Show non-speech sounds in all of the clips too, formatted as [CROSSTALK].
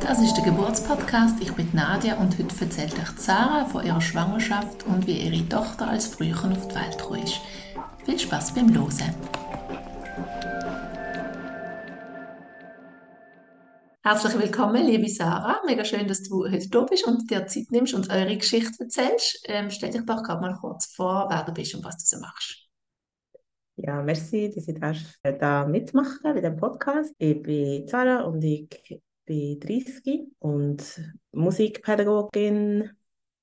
Das ist der Geburtspodcast. Ich bin Nadia und heute erzählt euch Sarah von ihrer Schwangerschaft und wie ihre Tochter als Frühchen auf die Welt gekommen ist. Viel Spaß beim Losen. Herzlich willkommen, liebe Sarah. Mega schön, dass du heute da bist und dir Zeit nimmst und eure Geschichte erzählst. Ähm, stell dich doch gerade mal kurz vor, wer du bist und was du so machst. Ja, merci, dass ich da mitmachen bei dem Podcast. Ich bin Sarah und ich bin 30 und Musikpädagogin.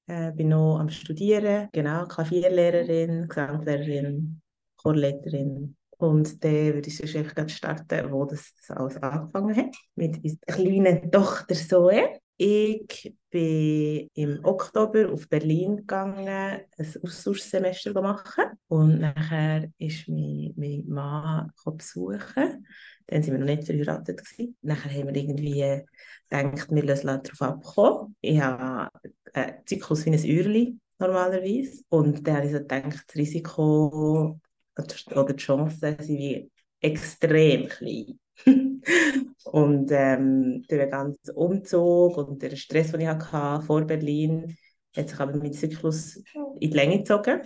Äh, bin noch am Studieren, genau, Klavierlehrerin, Gesanglehrerin, Chorleiterin. Und dann würde ich sonst einfach starten, wo das alles angefangen hat, mit unserer kleinen Tochter Zoe. Ich bin im Oktober auf Berlin gegangen, ein Austauschsemester machen. Und nachher ist mein, mein Mann besuchen. Dann sind wir noch nicht verheiratet. Gewesen. Nachher haben wir irgendwie gedacht, wir lassen darauf abkommen. Ich habe einen Zyklus wie ein Uhrli normalerweise. Und dann habe ich so gedacht, das Risiko oder die Chancen sind wie extrem klein. [LAUGHS] und ähm, durch den ganzen Umzug und den Stress, den ich hatte vor Berlin, hat sich aber mein Zyklus in die Länge gezogen.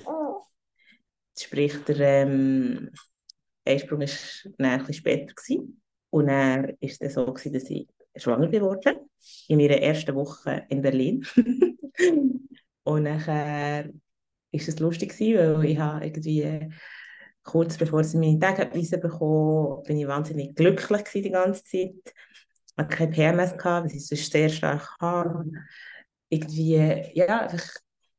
Sprich, der ähm, Einsprung war ein bisschen später. Gewesen. Und dann war es dann so, gewesen, dass ich schwanger geworden in meiner ersten Woche in Berlin. [LAUGHS] und nachher war es lustig, gewesen, weil ich habe irgendwie kurz bevor sie meine Tagebweise bekommen, bin ich wahnsinnig glücklich die ganze Zeit. Ich hatte keine PMS, gehabt, weil ich sonst sehr stark habe. Irgendwie, ja, einfach,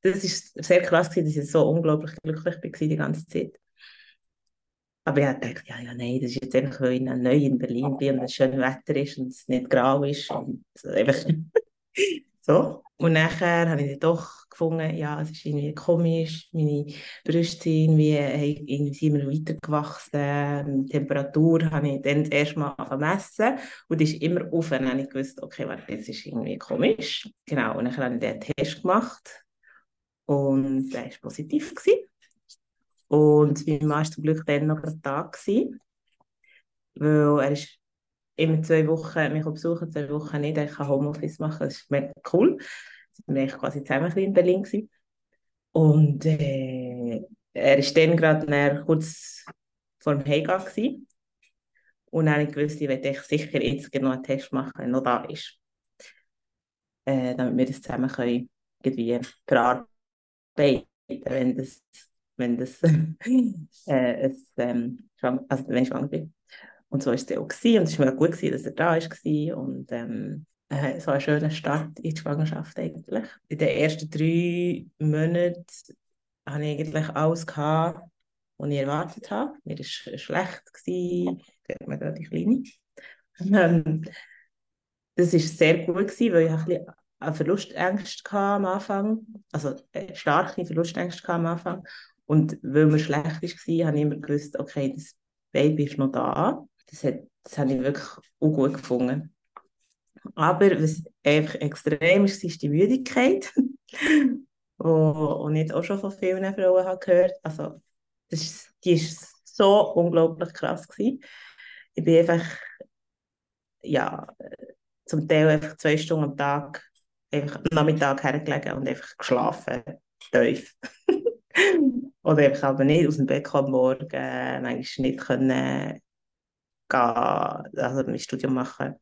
das war sehr krass, gewesen, dass ich so unglaublich glücklich war die ganze Zeit. Aber ich dachte, ja, ja, nein, das ist jetzt einfach, weil ich neu in Berlin bin und es schönes Wetter ist und es nicht grau ist und einfach [LAUGHS] so. Und nachher habe ich doch gefunden, ja, es ist irgendwie komisch, meine Brüste sind irgendwie, irgendwie immer weitergewachsen, die Temperatur habe ich dann das erste Mal messen und ist immer und dann habe ich gewusst, okay, warte, das ist irgendwie komisch. Genau, und dann habe ich den Test gemacht und der war positiv. Gewesen. Und mein Mann war zum Glück dann noch Tag, gewesen, weil er ist immer zwei Wochen mich besuchen, zwei Wochen nicht. Ich kann Homeoffice machen, das ist mega cool. Wir waren quasi zusammen in Berlin. Gewesen. Und äh, er war dann gerade kurz vor dem Heimgehen. Gewesen. Und dann habe ich gewusst, ich werde sicher jetzt noch einen Test machen, wenn er noch da ist. Äh, damit wir das zusammen können, irgendwie verarbeiten wenn das, wenn das [LAUGHS] äh, es, ähm, also wenn ich schwanger bin. Und so war es auch. Gewesen. Und es war mir gut, gewesen, dass er da war. Und ähm, äh, so ein schöner Start in die Schwangerschaft eigentlich. In den ersten drei Monaten hatte ich eigentlich alles, gehabt, was ich erwartet habe. Mir war schlecht, gewesen. ich mir gerade die Kleine. Ähm, das war sehr gut, gewesen, weil ich ein bisschen Verlustängste am Anfang, also äh, starke Verlustängste am Anfang. Und weil mir schlecht war, habe ich immer gewusst, okay, das Baby ist noch da das, hat, das habe ich wirklich auch gut gefunden. Aber was einfach extrem ist, ist die Müdigkeit, [LAUGHS] die ich auch schon von vielen Frauen habe gehört Also, das die ist so unglaublich krass gewesen. Ich bin einfach, ja, zum Teil einfach zwei Stunden am Tag, einfach am Nachmittag hergelegen und einfach geschlafen, tief. [LAUGHS] Oder einfach aber nicht aus dem Bett am Morgen, manchmal nicht können gehen, also mein Studium machen.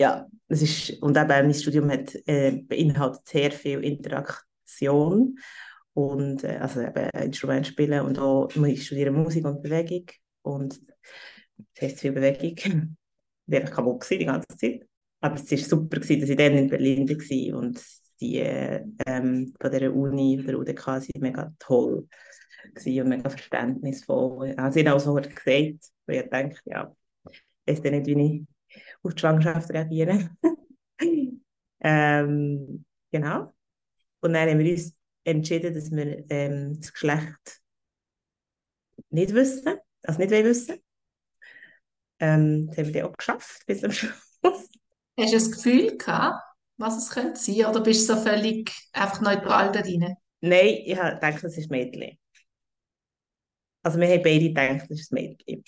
Ja, das ist, und eben mein Studium hat, äh, beinhaltet sehr viel Interaktion und äh, also eben Instrument spielen und auch ich studiere Musik und Bewegung und das heißt viel Bewegung. [LAUGHS] Ich war einfach kaputt die ganze Zeit. Aber es war super, gewesen, dass ich dann in Berlin war und die ähm, von dieser Uni, der UDK, sind mega toll und mega verständnisvoll. Also ich habe auch so gesagt, weil ich denke, ja, weiß dann nicht, wie ich auf die Schwangerschaft reagiere. [LAUGHS] ähm, genau. Und dann haben wir uns entschieden, dass wir ähm, das Geschlecht nicht wissen, also nicht wissen. Ähm, das haben wir dann auch geschafft bis zum Schluss. Hast du das Gefühl gehabt, was es könnte sein, oder bist du so völlig einfach neutral da drin? Nein, ich denke, das ist Mädchen. Also wir haben beide gedacht, das ist ein Mädchen.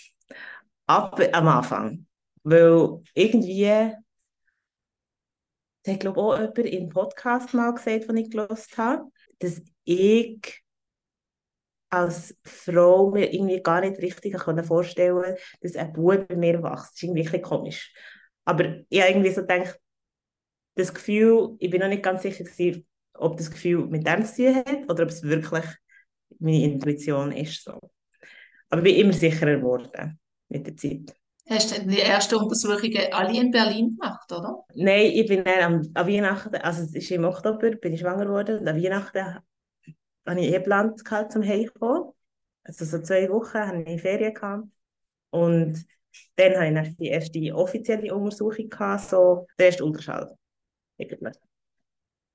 Aber am Anfang. Weil irgendwie, das hat glaube ich auch jemand im Podcast mal gesagt, den ich gelesen habe, dass ich als Frau mir irgendwie gar nicht richtig vorstellen konnte, dass ein Bub bei mir wächst. Das ist irgendwie ein komisch. Aber ich habe irgendwie so gedacht, das Gefühl, ich bin noch nicht ganz sicher, gewesen, ob das Gefühl mit dem zu tun hat oder ob es wirklich meine Intuition ist. So. Aber ich bin immer sicherer geworden mit der Zeit. Hast du die ersten Untersuchungen alle in Berlin gemacht, oder? Nein, ich bin dann am, an Weihnachten, also es ist im Oktober, bin ich schwanger geworden und an Weihnachten habe ich eh geplant zum Heimkommen. Also so zwei Wochen hatte ich Ferien. Gehabt. Und dann hatte ich die erste offizielle Untersuchung, gehabt, so der erste Ultraschall. Eigentlich.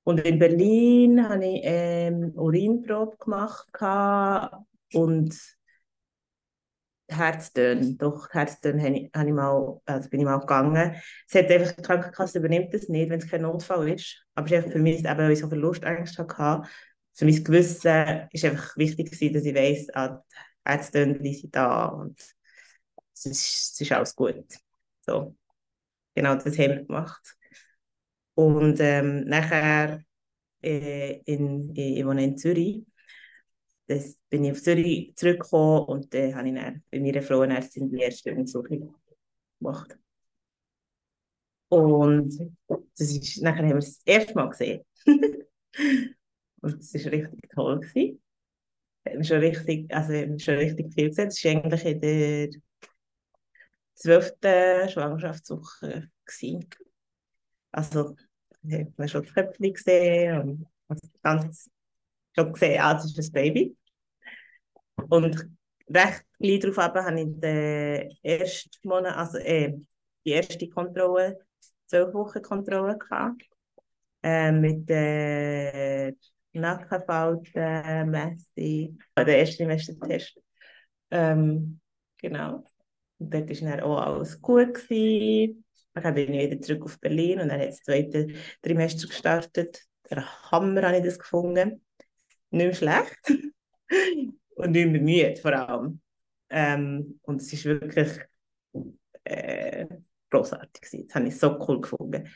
Und in Berlin habe ich ähm, Urinprobe gemacht und Herztöne. Doch, Herztöne habe ich, ich mal, also bin ich mal gegangen. Es hat einfach, die Krankenkasse übernimmt das nicht, wenn es kein Notfall ist. Aber es ist für mich, eben, weil ich so Verlustängste hatte, für mein Gewissen ist einfach wichtig gewesen, dass ich weiss, ah, die Herztöne sind da und es ist, es ist alles gut. So. Genau, das haben wir gemacht. Und ähm, nachher äh, in, ich wohne in Zürich das bin ich auf Zürich zurückgekommen und dann habe ich dann bei meiner Frauenärztin die erste Untersuchung gemacht. Und das ist, nachher haben wir es das erste Mal gesehen. [LAUGHS] und es war richtig toll. Wir haben schon richtig, also haben schon richtig viel gesehen. Es war eigentlich in der zwölften Schwangerschaftswoche. Gewesen. Also, wir haben schon die Köpfe gesehen und ganz schon gesehen, ah, ist ein Baby. Und recht gleich darauf habe ich den ersten Monat, also äh, die erste Kontrolle, zwölf Wochen Kontrolle gehabt. Äh, mit der Nackenfalten, Messung, der erste Semestertest. Ähm, genau. Und dort war dann auch alles gut. Gewesen. Dann bin ich wieder zurück auf Berlin und dann hat das zweite Trimester gestartet. Der Hammer habe ich das gefunden. Nicht schlecht [LAUGHS] und nicht mehr müde vor allem. Ähm, und es ist wirklich äh, großartig gewesen. Das habe ich so cool gefunden.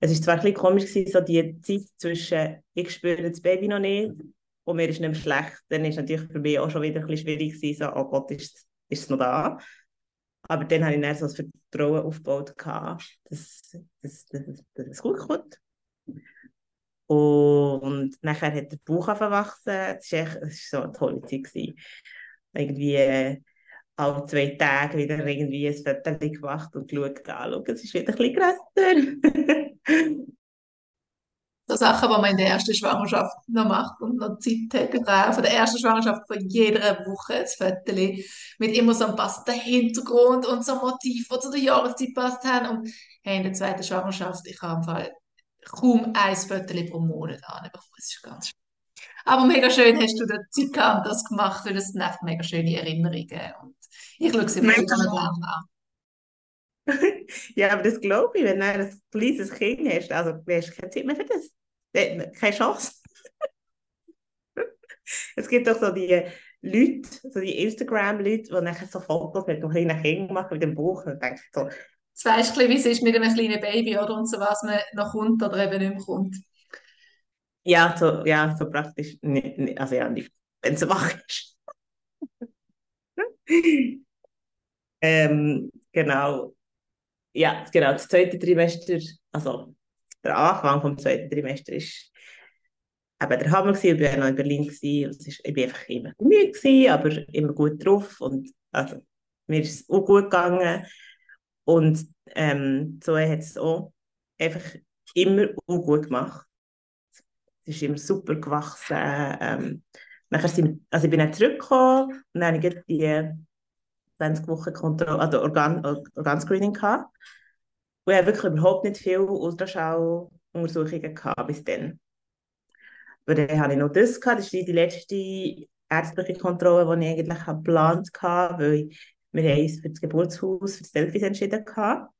Es ist zwar ein bisschen komisch gewesen, so die Zeit zwischen ich spüre das Baby noch nicht und mir ist nicht mehr schlecht, dann ist natürlich für mich auch schon wieder ein bisschen schwierig gewesen, so, oh Gott, ist, ist es noch da? Aber dann habe ich dann so das Vertrauen aufgebaut, dass das, das, das, das gut kommt. Und nachher hat der Bauch verwachsen. Das war das so eine tolle Zeit. Irgendwie äh, alle zwei Tage wieder irgendwie ein Foto gemacht und geschaut, ah, es ist wieder ein bisschen grösser. so Sachen, die man in der ersten Schwangerschaft noch macht und noch Zeit hat. von der ersten Schwangerschaft von jeder Woche ein Foto mit immer so einem passenden Hintergrund und so Motiv, die zu der Jahreszeit passt. Und hey, in der zweiten Schwangerschaft, ich habe im Fall kaum ein Foto pro Monat anbekommen. Das ist ganz schön. Aber mega schön hast du da Zeit gehabt und das gemacht, weil das sind einfach mega schöne Erinnerungen. Und ich schaue sie mir gerne an. [LAUGHS] ja, aber das glaube ich, wenn du ein kleines Kind hast, also du hast keine Zeit mehr für das. Keine Chance. [LAUGHS] es gibt doch so die Leute, so die Instagram-Leute, die nachher so Fotos mit einem kleinen Kind machen, mit dem Buch. Und dann denke ich so, Jetzt weißt du, wie es ist mit einem kleinen Baby oder und so, was man noch kommt oder eben nicht mehr kommt. Ja, so, ja, so praktisch. Nicht, nicht, also ja, wenn es wach ist. [LAUGHS] ähm, genau. Ja, genau. Das zweite Trimester, also der Anfang vom zweiten Trimester ist eben der Hammer gewesen. Ich war noch in Berlin gewesen. Ist, ich war einfach immer müde aber immer gut drauf und also mir ist es auch gut gegangen. Und ähm, so hat es auch einfach immer gut gemacht. Es ist immer super gewachsen. Ähm, nachher sind, also ich bin dann zurückgekommen und dann hatte ich die 20 Wochen Kontrolle, also Organ, Organscreening gehabt. Und ich habe wirklich überhaupt nicht viele Ultraschalluntersuchungen gehabt bis dann. Aber dann habe ich noch das gehabt, das ist die letzte ärztliche Kontrolle, die ich eigentlich geplant hatte, weil ich wir haben uns für das Geburtshaus, für das Delphis entschieden. Gehabt.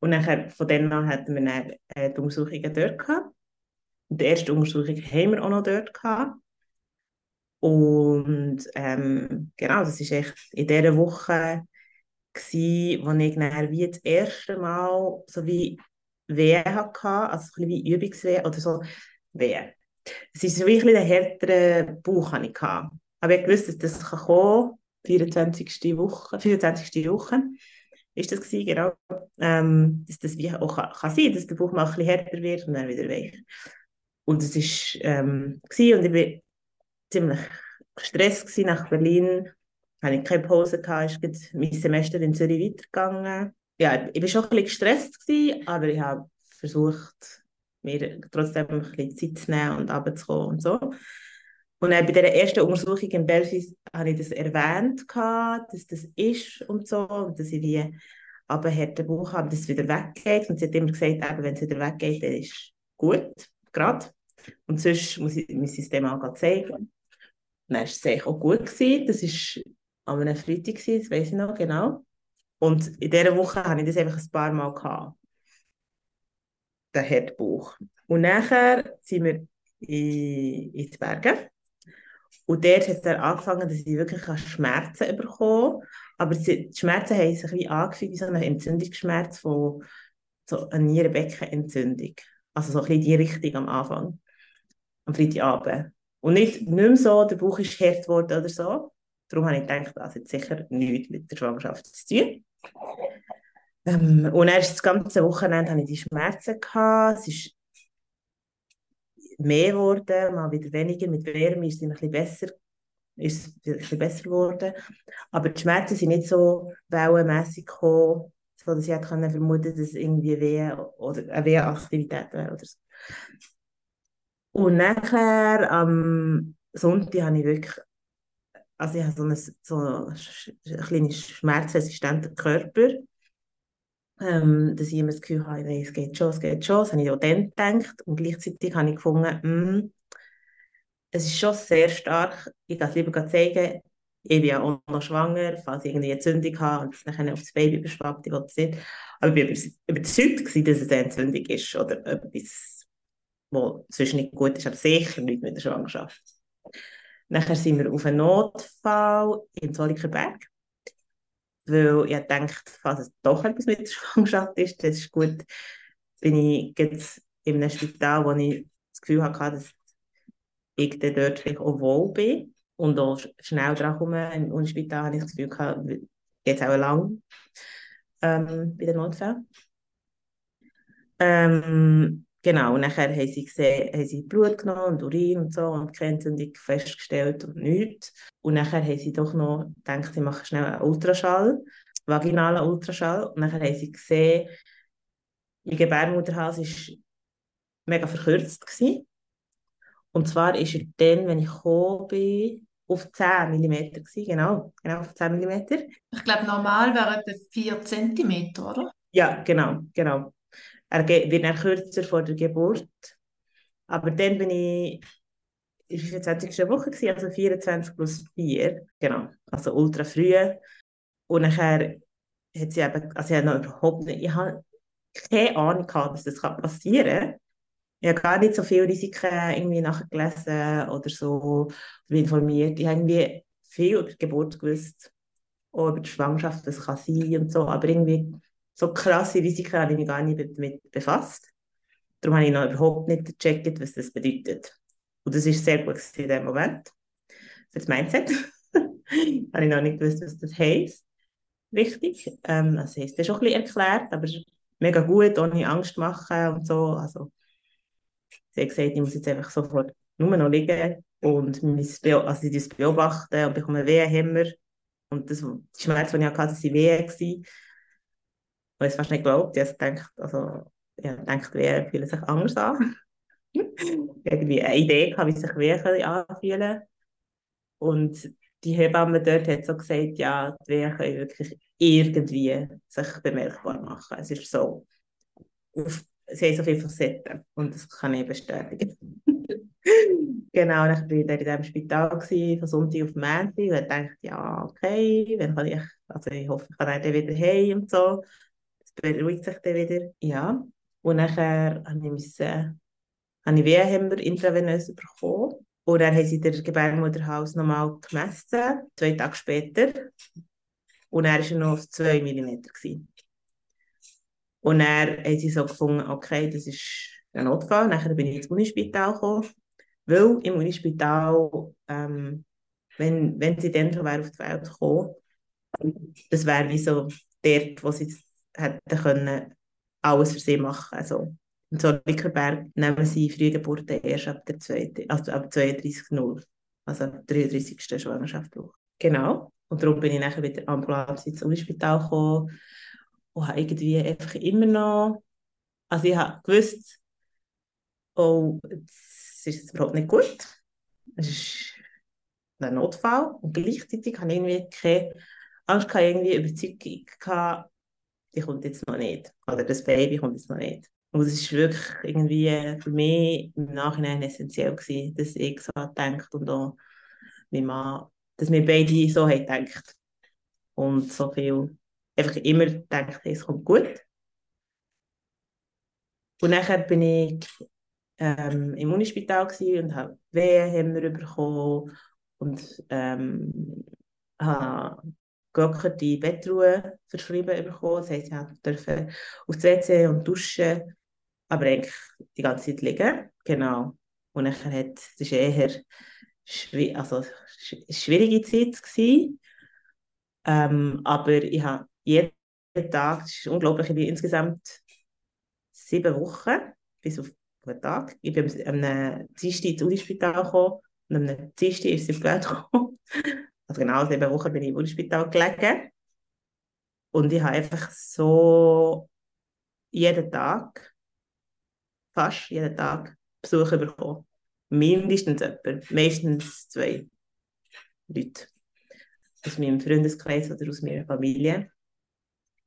Und nachher, von dann an hatten wir dann, äh, die Untersuchungen dort gehabt. Und die erste Untersuchung haben wir auch noch dort gehabt. Und ähm, genau, das ist echt in dieser Woche gewesen, wo ich dann wie das erste Mal so wie Wehen hatte, also so ein wie Übungswehen oder so Wehen. Es ist so wie ein bisschen härterer Bauch hatte. Aber ich wusste, dass das kommen kann 24. Woche, 24. Woche ist das gewesen, genau, ähm, dass das wie auch kann, kann sein, dass der Bauch mal ein bisschen härter wird und dann wieder weich. Und es ist ähm, und ich war ziemlich gestresst nach Berlin, hatte ich keine Pause gehabt, ist mein Semester in Zürich weitergegangen. Ja, ich war schon ein bisschen gestresst gewesen, aber ich habe versucht, mir trotzdem ein bisschen Zeit zu nehmen und runterzukommen und so. Und bei der ersten Untersuchung in Belfast habe ich das erwähnt, dass das ist und so, und dass ich wie aber härten Bauch habe, dass es wieder weggeht. Und sie hat immer gesagt, wenn es wieder weggeht, dann ist es gut, gerade. Und sonst muss ich mein System auch zeigen. Dann war es eigentlich auch gut. Gewesen. Das war an einem Freitag, gewesen, das weiß ich noch genau. Und in dieser Woche hatte ich das einfach ein paar Mal. Gehabt, den Herdbauch. Und nachher sind wir in, in die Berge. Und dort hat es dann angefangen, dass ich wirklich Schmerzen bekommen Aber die Schmerzen haben sich wie angefühlt wie so eine Entzündungsschmerz von so einer Nierenbeckenentzündung. Also so ein bisschen die Richtung am Anfang, am Freitagabend. Und nicht, nicht mehr so, der Bauch ist hart geworden oder so. Darum habe ich gedacht, das hat sicher nichts mit der Schwangerschaft zu tun. Ähm, und erst das ganze Wochenende hatte ich die Schmerzen. Gehabt. Es ist mehr geworden, mal wieder weniger. Mit Wärme ist es ein bisschen besser, ist bisschen besser geworden. Aber die Schmerzen sind nicht so wellenmässig gekommen, so dass ich hätte vermuten dass es irgendwie Wehe oder eine Wehenaktivität wäre oder so. Und nachher am Sonntag habe ich wirklich also ich habe so einen, so einen kleinen schmerzresistenten Körper ähm, dass ich immer das Gefühl habe, es geht schon, es geht schon. Das habe ich auch dann gedacht. Und gleichzeitig habe ich gefunden, mh, hm, es ist schon sehr stark. Ich kann es lieber zeigen, ich bin ja auch noch schwanger, falls ich irgendwie eine Entzündung habe und es dann auf das Baby überschwappt, ich will es nicht. Aber ich war überzeugt, gewesen, dass es eine Entzündung ist oder etwas, was sonst nicht gut ist, aber sicher nicht mit der Schwangerschaft. Nachher sind wir auf einen Notfall im Zollikerberg weil ich dachte, falls es doch etwas mit der Schwangerschaft ist, das ist gut, bin ich jetzt in einem Spital, wo ich das Gefühl hatte, dass ich dort vielleicht auch wohl bin und auch schnell dran komme. Im Unispital habe ich das Gefühl gehabt, geht auch lang ähm, bei den Notfällen. Ähm, genau, und nachher haben sie gesehen, haben sie Blut genommen und Urin und so und keine Entzündung festgestellt und nichts. Und nachher haben sie doch noch gedacht, sie machen schnell einen Ultraschall, vaginalen Ultraschall. Und nachher haben sie gesehen, mein Gebärmutterhals war mega verkürzt. Gewesen. Und zwar ist er dann, wenn ich gekommen bin, auf 10 mm gewesen, genau, genau auf 10 mm. Ich glaube, normal wären es 4 cm, oder? Ja, genau, genau. Er wird dann kürzer vor der Geburt. Aber dann bin ich in der 24. Woche, also 24 plus 4, genau, also ultra früh. Und nachher hat sie eben, also ich habe noch überhaupt nicht, ich habe keine Ahnung gehabt, dass das passieren kann. Ich habe gar nicht so viele Risiken irgendwie nachgelesen oder so oder informiert. Ich habe irgendwie viel über die Geburt gewusst, auch über die Schwangerschaft, was kann sein und so, aber irgendwie so krasse Risiken habe ich mich gar nicht damit befasst. Darum habe ich noch überhaupt nicht gecheckt, was das bedeutet. Und das war sehr gut in dem Moment. Für das Mindset. [LAUGHS] habe ich noch nicht gewusst, was das heisst. Richtig. Ähm, das heisst, das ist auch ein bisschen erklärt, aber mega gut, ohne Angst machen und so. Also, sie hat gesagt, ich muss jetzt einfach sofort nur noch liegen und also das beobachten und bekomme Wehenhämmer. Und das, die Schmerzen, die ich hatte, waren Wehen. Habe es fast nicht geglaubt. Ich gedacht, also, ich habe gedacht, Wehen fühlen sich anders an. [LAUGHS] irgendwie eine Idee gehabt, wie sich Wehen anfühlen Und die Hebamme dort hat so gesagt, ja, die Wehen können wirklich irgendwie sich bemerkbar machen. Es ist so, auf, sie haben so viele Facetten und das kann ich bestätigen. [LAUGHS] genau, dann war ich in diesem Spital gewesen, von Sonntag auf Montag und dachte, ja, okay, wenn kann ich, also ich hoffe, ich kann dann wieder heim und so. Beruhigt sich dann wieder. Ja, und nachher habe ich habe ich Wehenhemmer intravenös bekommen. Und dann haben sie den Gebärmutterhals nochmal gemessen, zwei Tage später. Und er war noch auf 2 mm. Und dann haben sie so gefunden, okay, das ist ein Notfall. Nachher bin ich ins Unispital gekommen, weil im Unispital, ähm, wenn, wenn sie dann schon auf die Welt gekommen das wäre wie so dort, wo sie hätten können, alles für sie machen Also in Zollikoberg nehmen sie Frühgeburten erst ab der zweiten, also ab 32.0, also ab der 33. Schwangerschaftswoche. Genau. Und darum bin ich nachher mit der Ambulanz ins Unispital gekommen und habe irgendwie einfach immer noch, also ich habe gewusst, oh, es ist überhaupt nicht gut. Es ist ein Notfall und gleichzeitig habe ich irgendwie keine Angst irgendwie Überzeugung gehabt, die kommt jetzt noch nicht. Oder das Baby kommt jetzt noch nicht. Und es ist wirklich irgendwie für mich im Nachhinein essentiell gewesen, dass ich so gedacht und auch mein Mann, dass wir beide so haben. Und so viel einfach immer gedacht, es kommt gut. Und nachher bin ich ähm, im Unispital und habe Wehen bekommen und ähm, habe gelockerte Bettruhe verschrieben bekommen. Das heisst, ich durfte aufs WC und duschen, aber eigentlich die ganze Zeit liegen. Genau. Und dann hat, das war eher schwi also, schwierige Zeit. Ähm, aber ich habe jeden Tag, das ist unglaublich, ich bin insgesamt sieben Wochen bis auf den Tag. Ich bin am Dienstag ins Unispital gekommen und am Dienstag ist sie die Welt gekommen. Also genau sieben Wochen bin ich im Unispital gelegen. Und ich habe einfach so jeden Tag, fast jeden Tag, Besuch bekommen. Mindestens jemand, meistens zwei Leute. Aus meinem Freundeskreis oder aus meiner Familie.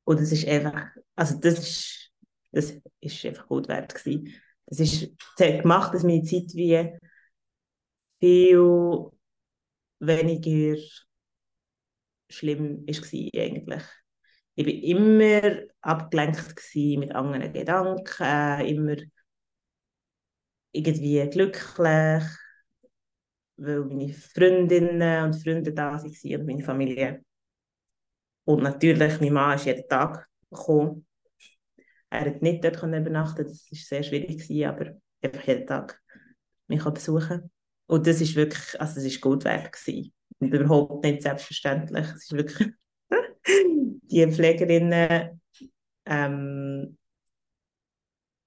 Und das ist einfach, also das ist, das ist einfach gut wert gewesen. Das, ist, das hat gemacht, dass meine Zeit wie viel weniger schlimm war eigentlich. Ich war immer abgelenkt mit anderen Gedanken, immer irgendwie glücklich, weil meine Freundinnen und Freunde da waren und meine Familie. Und natürlich, mein Mann ist jeden Tag gekommen. Er hat nicht dort übernachten das war sehr schwierig, aber einfach jeden Tag mich besuchen. Und das ist wirklich, also es ist gut wert gewesen. Und überhaupt nicht selbstverständlich. Es ist wirklich, [LAUGHS] die Pflegerinnen ähm,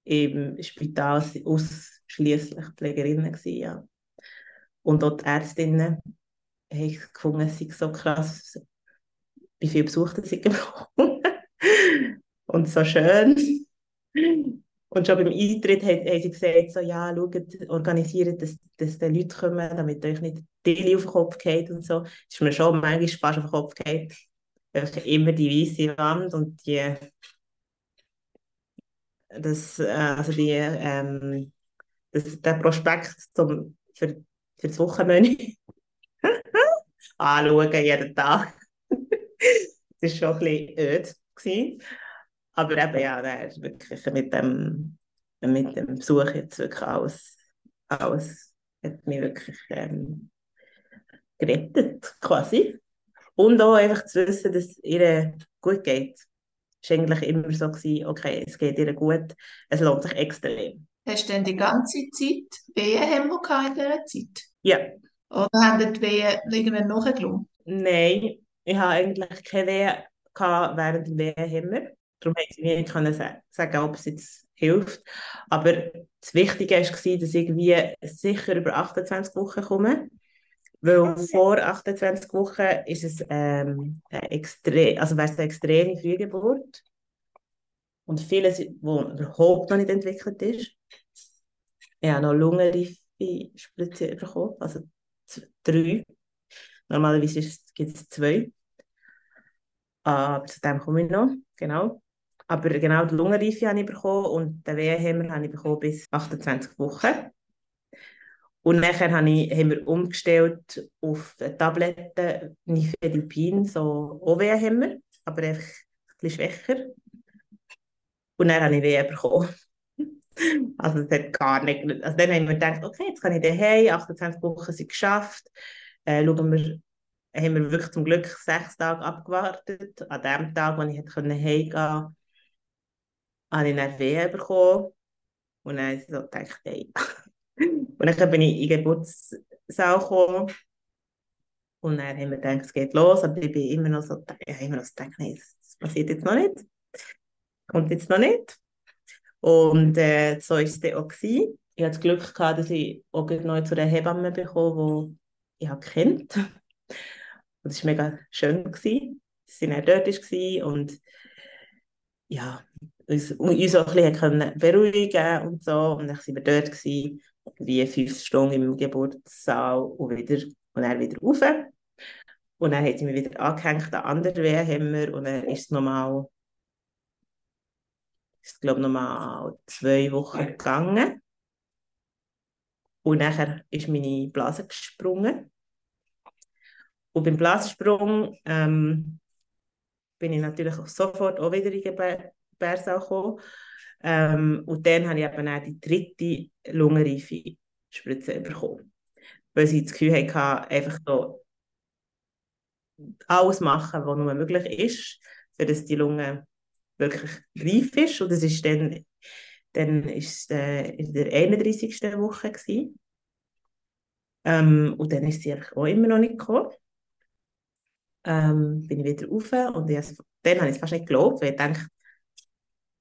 im Spital waren ausschließlich Pflegerinnen gewesen, ja. Und auch die Ärztinnen habe ich gefunden, es so krass, wie viele Besucher sie [LAUGHS] bekommen. Und so schön. Und schon beim Eintritt haben, haben sie gesagt, so, ja, schaut, organisiert, dass, dass die Leute kommen, damit euch nicht die auf den Kopf geht und so. Das ist mir schon manchmal fast auf den Kopf geht. Immer die weiße Wand und die, das, äh, also die, ähm, das, der Prospekt zum, für, für das Wochenmenü [LAUGHS] anschauen jeden Tag. [LAUGHS] das war schon ein bisschen öd. Aber eben, ja, der ist wirklich mit dem, mit dem Besuch jetzt wirklich alles, alles hat mich wirklich ähm, gerettet, quasi. Und auch einfach zu wissen, dass es ihr gut geht. Es war eigentlich immer so, gewesen, okay, es geht ihr gut, es lohnt sich extrem. Hast du denn die ganze Zeit Wehenhämmer in dieser Zeit? Ja. Oder haben die Wehen irgendwann nachgelassen? Nein, ich habe eigentlich keine Wehen während dem Wehenhämmer. Darum konnte ich nicht können sagen, ob es jetzt hilft. Aber das Wichtige war, dass ich irgendwie sicher über 28 Wochen komme. Weil vor 28 Wochen ist es ähm, extrem, also wäre es eine extreme Frühgeburt. Und vieles, wo überhaupt noch nicht entwickelt ist. Ich habe noch lungenreife Spritze bekommen, also drei. Normalerweise gibt es zwei. Aber zu dem komme ich noch, genau. Aber genau die Lungenreife habe ich bekommen und den Wehenhemmer habe ich bekommen bis 28 Wochen. Und nachher habe ich, haben wir umgestellt auf Tabletten Nifedipin, so OWH-Hämmer, aber einfach ein bisschen schwächer. Und dann habe ich Wehen bekommen. [LAUGHS] also das hat gar nicht... Also dann haben wir gedacht, okay, jetzt kann ich daheim, 28 Wochen sind geschafft, äh, schauen wir, haben wir wirklich zum Glück sechs Tage abgewartet. An dem Tag, wo ich heimgehen konnte, habe ich eine Wehen bekommen. Und dann so gedacht, hey. [LAUGHS] Und dann bin ich in den Geburtssaal gekommen. Und dann haben wir gedacht, es geht los. Aber ich bin immer noch so, habe immer noch so gedacht, nein, das passiert jetzt noch nicht. Kommt jetzt noch nicht. Und äh, so war es dann auch. Gewesen. Ich hatte das Glück gehabt, dass ich auch neu zu einer Hebamme bekomme, die ich kennt. Und es war mega schön. Gewesen. Sie waren dort war und ja, uns, uns auch ein bisschen beruhigen und so. Und dann waren wir dort, gewesen, wie fünf Stunden im Geburtssaal und, wieder, und dann wieder rauf. Und dann hat sie mich wieder angehängt an andere Wehenhämmer und dann ist es nochmal, ist glaube nochmal zwei Wochen gegangen. Und nachher ist meine Blase gesprungen. Und beim Blasensprung ähm, bin ich natürlich auch sofort auch wieder in gekommen. Ähm, und dann habe ich eben auch die dritte lungenreife Spritze bekommen. Weil sie das Gefühl hatte, einfach so alles machen, was nur möglich ist, für dass die Lunge wirklich reif ist. Und das ist dann, dann ist, äh, in der 31. Woche. Gewesen. Ähm, und dann ist sie auch immer noch nicht gekommen ähm, bin ich wieder rauf und ich, dann habe ich es fast nicht geglaubt, weil ich dachte,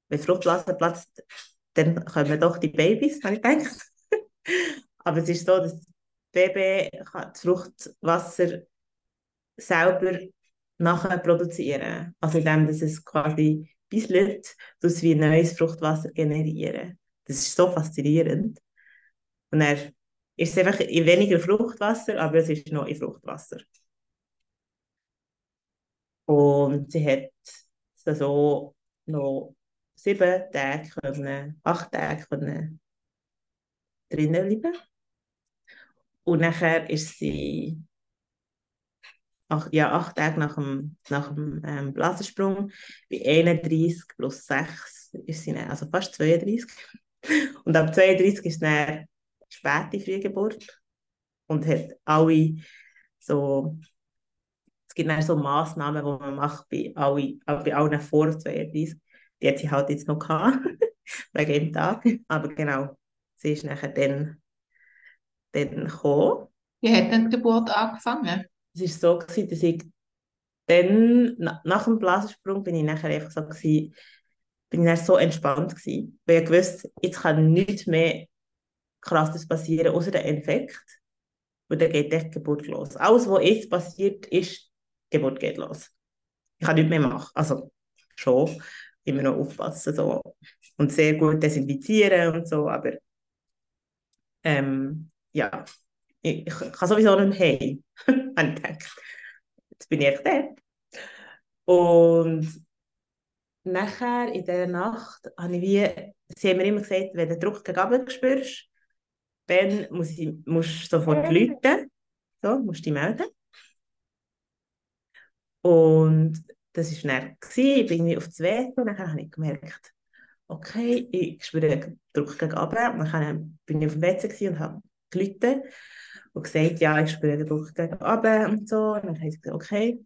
wenn Fruchtwasser platzt, dann kommen doch die Babys, habe ich gedacht. [LAUGHS] Aber es ist so, dass das Baby kann das Fruchtwasser selber nachher produzieren. Also indem es quasi bisselt, dass wie neues Fruchtwasser generieren. Das ist so faszinierend. Und er ist es einfach in weniger Fruchtwasser, aber es ist noch in Fruchtwasser. Und sie hat so noch sieben Tage können, acht Tage können drinnen bleiben. Und nachher ist sie ach, ja, acht Tage nach dem, nach dem ähm, Blasensprung bei 31 plus 6 ist sie dann, also fast 32. [LAUGHS] Und ab 32 ist dann späte Frühgeburt und hat alle so es gibt dann so Massnahmen, die man macht bei, alle, bei allen vor 32. Die hat sie halt jetzt noch gehabt, [LAUGHS] wegen dem Tag. Aber genau, sie ist nachher dann, dann gekommen. Wie hat denn die Geburt angefangen? Es war so, gewesen, dass ich dann, nach dem Blasensprung, bin ich nachher einfach so gewesen, bin ich dann so entspannt gewesen, weil ich wusste, jetzt kann nichts mehr krasses passieren, außer der Infekt. Und dann geht die Geburt los. Alles, was jetzt passiert, ist Geburt geht los. Ich kann nichts mehr machen. Also schon, immer noch aufpassen so. und sehr gut desinfizieren und so, aber ähm, ja, ich, ich kann sowieso nicht heim, [LAUGHS] habe ich gedacht. Jetzt bin ich echt da. Und nachher in der Nacht habe ich wie, sie haben mir immer gesagt, wenn du den Druck gegen oben spürst, dann musst du sofort läuten, so, musst du dich melden. Und das war dann, ich bin auf das WC und dann habe ich gemerkt, okay, ich spüre den Druck gegen oben. Und dann bin ich auf dem WC und habe gelitten und gesagt, ja, ich spüre den Druck gegen oben und so. Und dann habe ich gesagt, okay,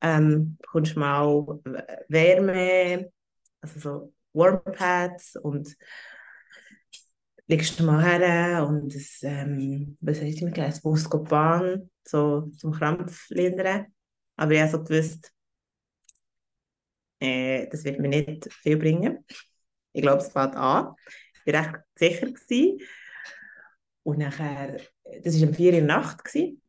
ähm, bekommst mal Wärme, also so Warmpads und legst du mal her und das, ähm, was heißt mir gleich, das Buscopan, so zum Krampf lindern. Aber ich habe so gewusst, äh, das wird mir nicht viel bringen. Ich glaube, es fängt an. Ich war recht sicher. Gewesen. Und nachher, das war um 4 Uhr Nacht. Gewesen.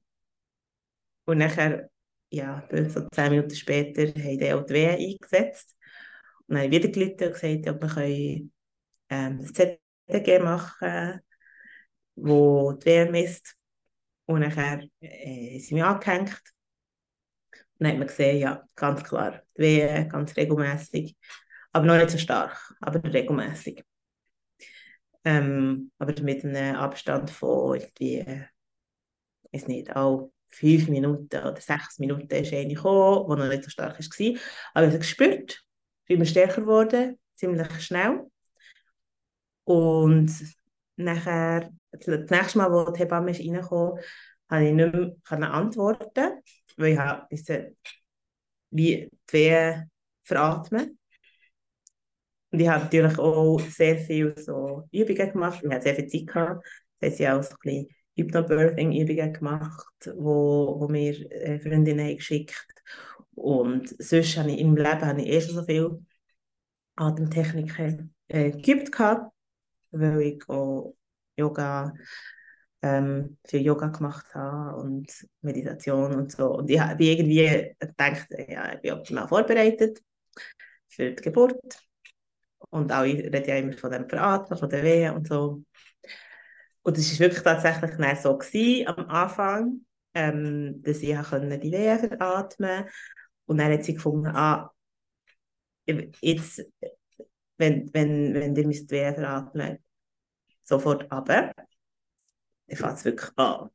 Und nachher, ja, so zehn Minuten später, haben die Wehe eingesetzt. Und dann habe ich wieder gelitten und gesagt, ob wir ähm, das ZDG machen wo die Wehe misst. Und nachher äh, sind wir angehängt dann hat man gesehen, ja, ganz klar, die Wehen ganz regelmäßig, aber noch nicht so stark, aber regelmäßig. Ähm, aber mit einem Abstand von irgendwie, ich nicht, auch fünf Minuten oder sechs Minuten ist eine gekommen, die noch nicht so stark war. Aber ich habe gespürt, ich bin stärker geworden, ziemlich schnell. Und nachher, das nächste Mal, als die Hebamme reingekommen, habe ich nicht mehr antworten weil ich habe wie die Wehen veratmen. Und ich habe natürlich auch sehr viel so Übungen gemacht. Ich hatte sehr viel Zeit gehabt. Das heißt, ich auch so ein Hypnobirthing-Übungen gemacht, wo, wo mir äh, Freundinnen haben geschickt Und sonst habe ich im Leben habe ich eh schon so viel Atemtechniken äh, geübt gehabt, weil ich auch Yoga, ähm, viel Yoga gemacht habe und Meditation und so. Und ich habe irgendwie gedacht, ja, ich bin optimal vorbereitet für die Geburt. Und auch, ich rede ja immer von dem Veratmen, von der Wehen und so. Und es war wirklich tatsächlich so gewesen, am Anfang, ähm, dass ich die Wehen veratmen konnte. Und dann hat sie gefunden, ah, jetzt, wenn, wenn, wenn ihr müsst Wehen veratmen, sofort runter. Dann fängt es wirklich an.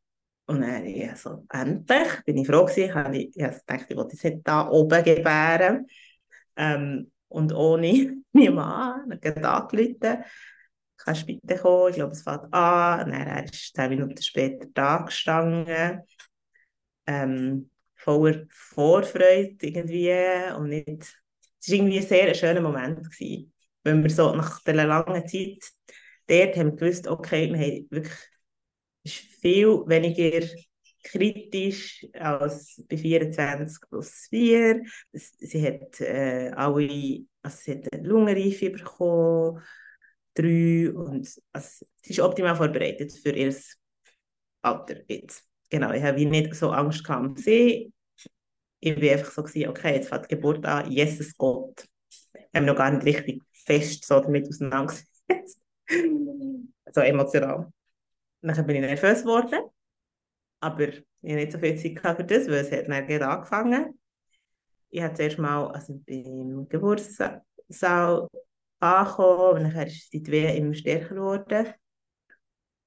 Und dann ja, so, endlich bin ich froh gewesen, habe ich, ich dachte, ich wollte jetzt nicht da oben gebären. Ähm, und ohne [LAUGHS] meinen Mann, dann geht angerufen, kannst du bitte kommen, ich glaube, es fängt an. Und dann er ist zehn Minuten später da gestanden. Ähm, voller Vorfreude irgendwie und nicht, es war irgendwie ein sehr schöner Moment gewesen, wenn wir so nach dieser langen Zeit dort haben gewusst, okay, wir haben wirklich ist viel weniger kritisch als bei 24 plus 4. Sie hat äh, alle, also sie hat eine Lungenreife bekommen, drei, und also, sie ist optimal vorbereitet für ihr Alter jetzt. Genau, ich habe nicht so Angst gehabt sie. Ich war einfach so, gewesen, okay, jetzt fängt die Geburt an, Jesus Gott. Ich habe noch gar nicht richtig fest so damit auseinandergesetzt. [LAUGHS] so emotional. Dann bin ich nervös geworden. Aber ich hatte nicht so viel Zeit für das, weil es hat dann gerade angefangen. Ich habe zuerst mal also beim Geburtssaal angekommen und dann ist die Wehen immer stärker geworden.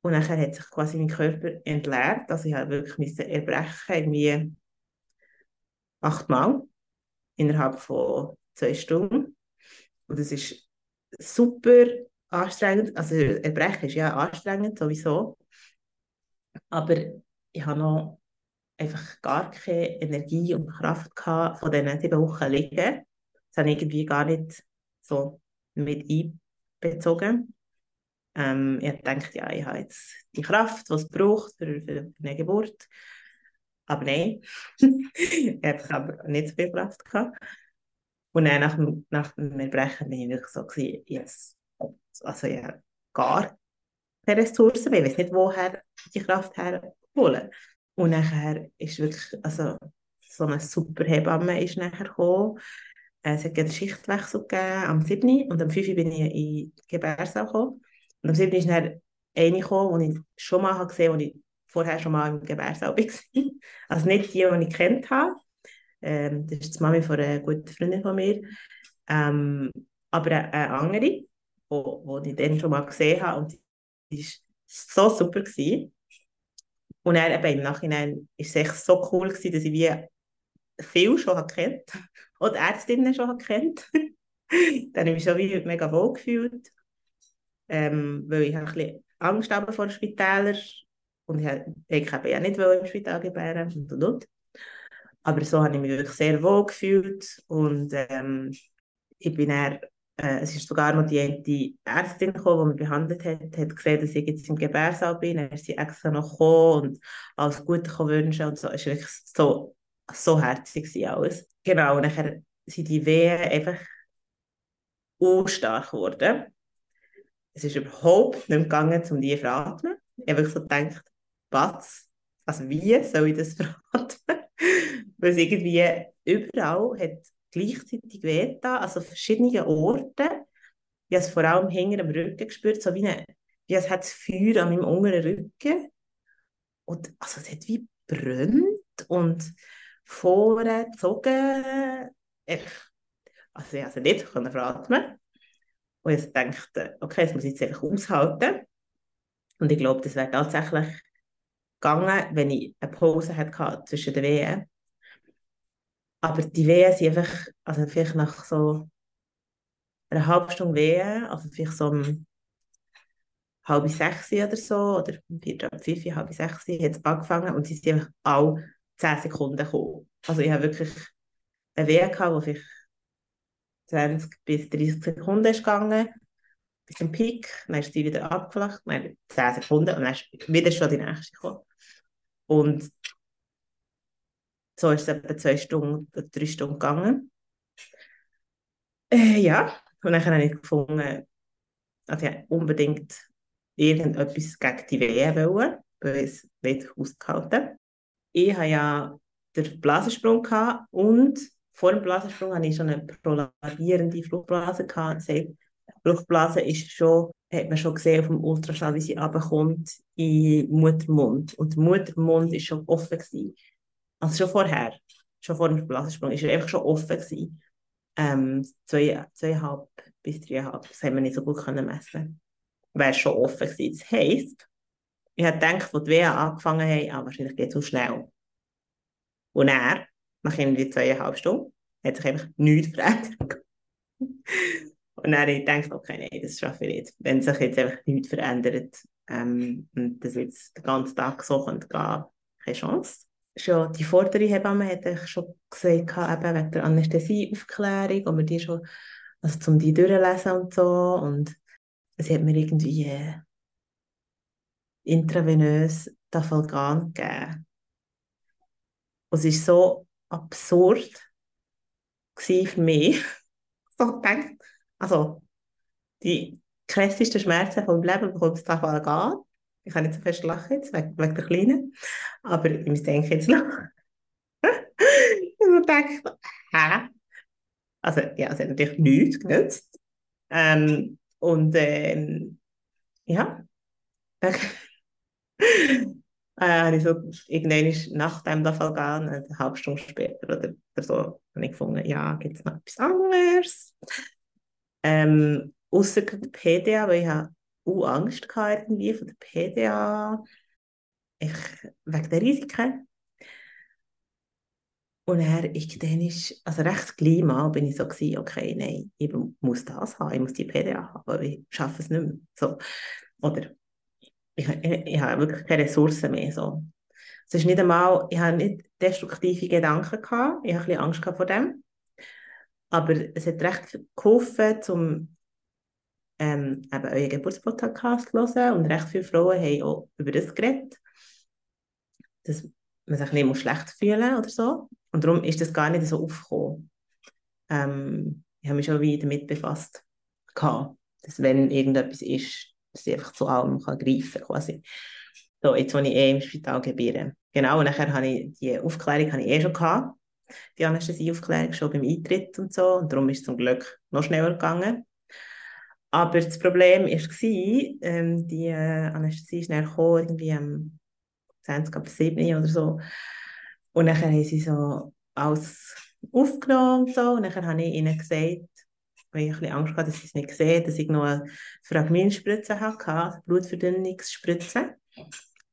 Und dann hat sich quasi mein Körper entleert. Also ich habe wirklich erbrechen, irgendwie achtmal innerhalb von zwei Stunden. Und das ist super anstrengend. Also Erbrechen ist ja anstrengend sowieso. Aber ich habe noch einfach gar keine Energie und Kraft gehabt von diesen sieben Wochen liegen. Das habe ich irgendwie gar nicht so mit einbezogen. Ähm, ich dachte, ja, ich habe jetzt die Kraft, die es braucht für, für eine Geburt. Aber nein, [LAUGHS] ich habe nicht so viel Kraft gehabt. Und dann nach, nach dem Erbrechen bin ich so, yes. Also ja, gar keine Ressourcen mehr. Ich weiß nicht, woher die Kraft herholen. Und nachher ist wirklich, also so eine super Hebamme ist nachher gekommen. Äh, es hat einen Schichtwechsel gegeben am 7. und am 5. bin ich in die Gebärsaal gekommen. Und am 7. ist dann eine gekommen, die ich schon mal gesehen habe, die ich vorher schon mal im Gebärsaal war. [LAUGHS] Also nicht die, die ich kennt habe. Ähm, das ist die Mami von einer guten Freundin von mir. Ähm, aber eine andere, die, die ich dann schon mal gesehen habe. Und die war so super. Gewesen. Und dann eben im Nachhinein ist es echt so cool gewesen, dass ich wie viel schon kennt [LAUGHS] oder Ärztinnen schon kennt. [LAUGHS] dann habe ich mich schon wie mega wohl gefühlt, ähm, weil ich ein bisschen Angst habe vor Spitälern und ich, ich habe ja nicht im Spital gebären und, und, und. Aber so habe ich mich wirklich sehr wohl gefühlt und ähm, ich bin dann äh, es ist sogar noch die, die Ärztin gekommen, die mich behandelt hat, hat gesehen, dass ich jetzt im Gebärsaal bin. Dann ist sie extra noch gekommen und alles Gute wünschen und so. Es war wirklich so, so herzig alles. Genau, und dann sind die Wehen einfach unstark geworden. Es ist überhaupt nicht gegangen, um die zu veratmen. Ich habe so gedacht, was? Also wie soll ich das [LAUGHS] veratmen? Weil es irgendwie überall hat gleichzeitig wehgetan, also verschiedene Orte. Ich habe es vor allem hinter dem Rücken gespürt, so wie, eine, wie es hat Feuer an meinem unteren Rücken. Und also es hat wie brennt und vorne gezogen. Also ich also nicht können veratmen. Und ich dachte, okay, das muss ich jetzt einfach aushalten. Und ich glaube, das wäre tatsächlich gegangen, wenn ich eine Pause hatte zwischen den Wehen. Aber die Wehen sind einfach, also vielleicht nach so einer halben Stunde Wehen, also vielleicht so um halb sechs oder so, oder vier, fünf, halb sechs, hat es angefangen und sie sind einfach alle 10 Sekunden gekommen. Also ich habe wirklich eine Wehe gehabt, wo sich 20 bis 30 Sekunden ist gegangen, bis zum Peak, dann ist sie wieder abgeflacht, dann 10 Sekunden und dann ist wieder schon die nächste gekommen. Und so ist es etwa zwei Stunden, drei Stunden gegangen. Äh, ja, und dann habe ich gefunden, also ich unbedingt irgendetwas gegen die Wehe wollen, weil ich es nicht ausgehalten Ich hatte ja den Blasensprung gehabt und vor dem Blasensprung hatte ich schon eine prolongierende Fruchtblase gehabt. Das heißt, Fruchtblase ist schon, hat man schon gesehen auf dem Ultraschall, wie sie runterkommt in den Muttermund. Und der Muttermund war schon offen gewesen. Also schon vorher, schon vor dem Blasensprung, ist er einfach schon offen gewesen. Ähm, zwei, zweieinhalb bis dreieinhalb, das haben wir nicht so gut können messen. Wäre schon offen gewesen. Das heisst, ich habe gedacht, als die WA angefangen haben, ah, wahrscheinlich geht es so schnell. Und er, nach irgendwie zweieinhalb Stunden, hat sich einfach nichts verändert. [LAUGHS] Und dann habe ich gedacht, okay, nein, das schaffe ich nicht. Wenn sich jetzt einfach nichts verändert ähm, und das jetzt den ganzen Tag so könnte gehen, keine Chance. Schon die vordere Hebamme hat schon gesagt, eben wegen der Anästhesieaufklärung, und wir die schon, also zum die durchlesen und so. Und es hat mir irgendwie äh, intravenös Tafalgan gegeben. Und es war so absurd für mich. [LAUGHS] so gedacht, also die krassesten Schmerzen vom Leben bekommst Tafalgan. Ich kann nicht so fest lachen jetzt, wegen, wegen der Kleinen. Aber ich muss denken jetzt noch. ich dachte, hä? Also, ja, es hat natürlich nichts genützt. Ähm, und ähm, ja, äh, habe ich so irgendwann nach dem Fall gehen, eine halbe Stunde später oder, oder so, habe ich gefunden, ja, gibt es noch etwas anderes? Ähm, Außer PDA, weil ich habe auch Angst hatte irgendwie von der PDA, ich, wegen der Risiken. Und er ich dann ist, also recht gleich mal bin ich so gewesen, okay, nein, ich muss das haben, ich muss die PDA haben, aber ich schaffe es nicht mehr. So. Oder ich, ich, ich habe wirklich keine Ressourcen mehr. So. Es ist nicht einmal, ich habe nicht destruktive Gedanken gehabt, ich habe ein bisschen Angst vor dem. Aber es hat recht geholfen, um ähm, eben euren Geburtspodcast hören. Und recht viele Frauen haben auch über das geredet, dass man sich nicht schlecht fühlen oder so. Und darum ist das gar nicht so aufgekommen. Ähm, ich habe mich schon wieder damit befasst, gehabt, dass wenn irgendetwas ist, dass ich einfach zu allem kann greifen kann. So, jetzt, wo ich eh im Spital gebäre. Genau, und nachher habe ich die Aufklärung habe ich eh schon gehabt. Die Anästhesieaufklärung schon beim Eintritt und so. Und darum ist es zum Glück noch schneller gegangen. Aber das Problem war, ähm, die äh, Anästhesie ist gekommen, irgendwie am 20. ab 7. oder so. Und dann haben sie so alles aufgenommen und so. Und dann habe ich ihnen gesagt, weil ich ein bisschen Angst hatte, dass sie es nicht sehen, dass ich noch eine Fragmentspritze hatte, also Blutverdünnungsspritze,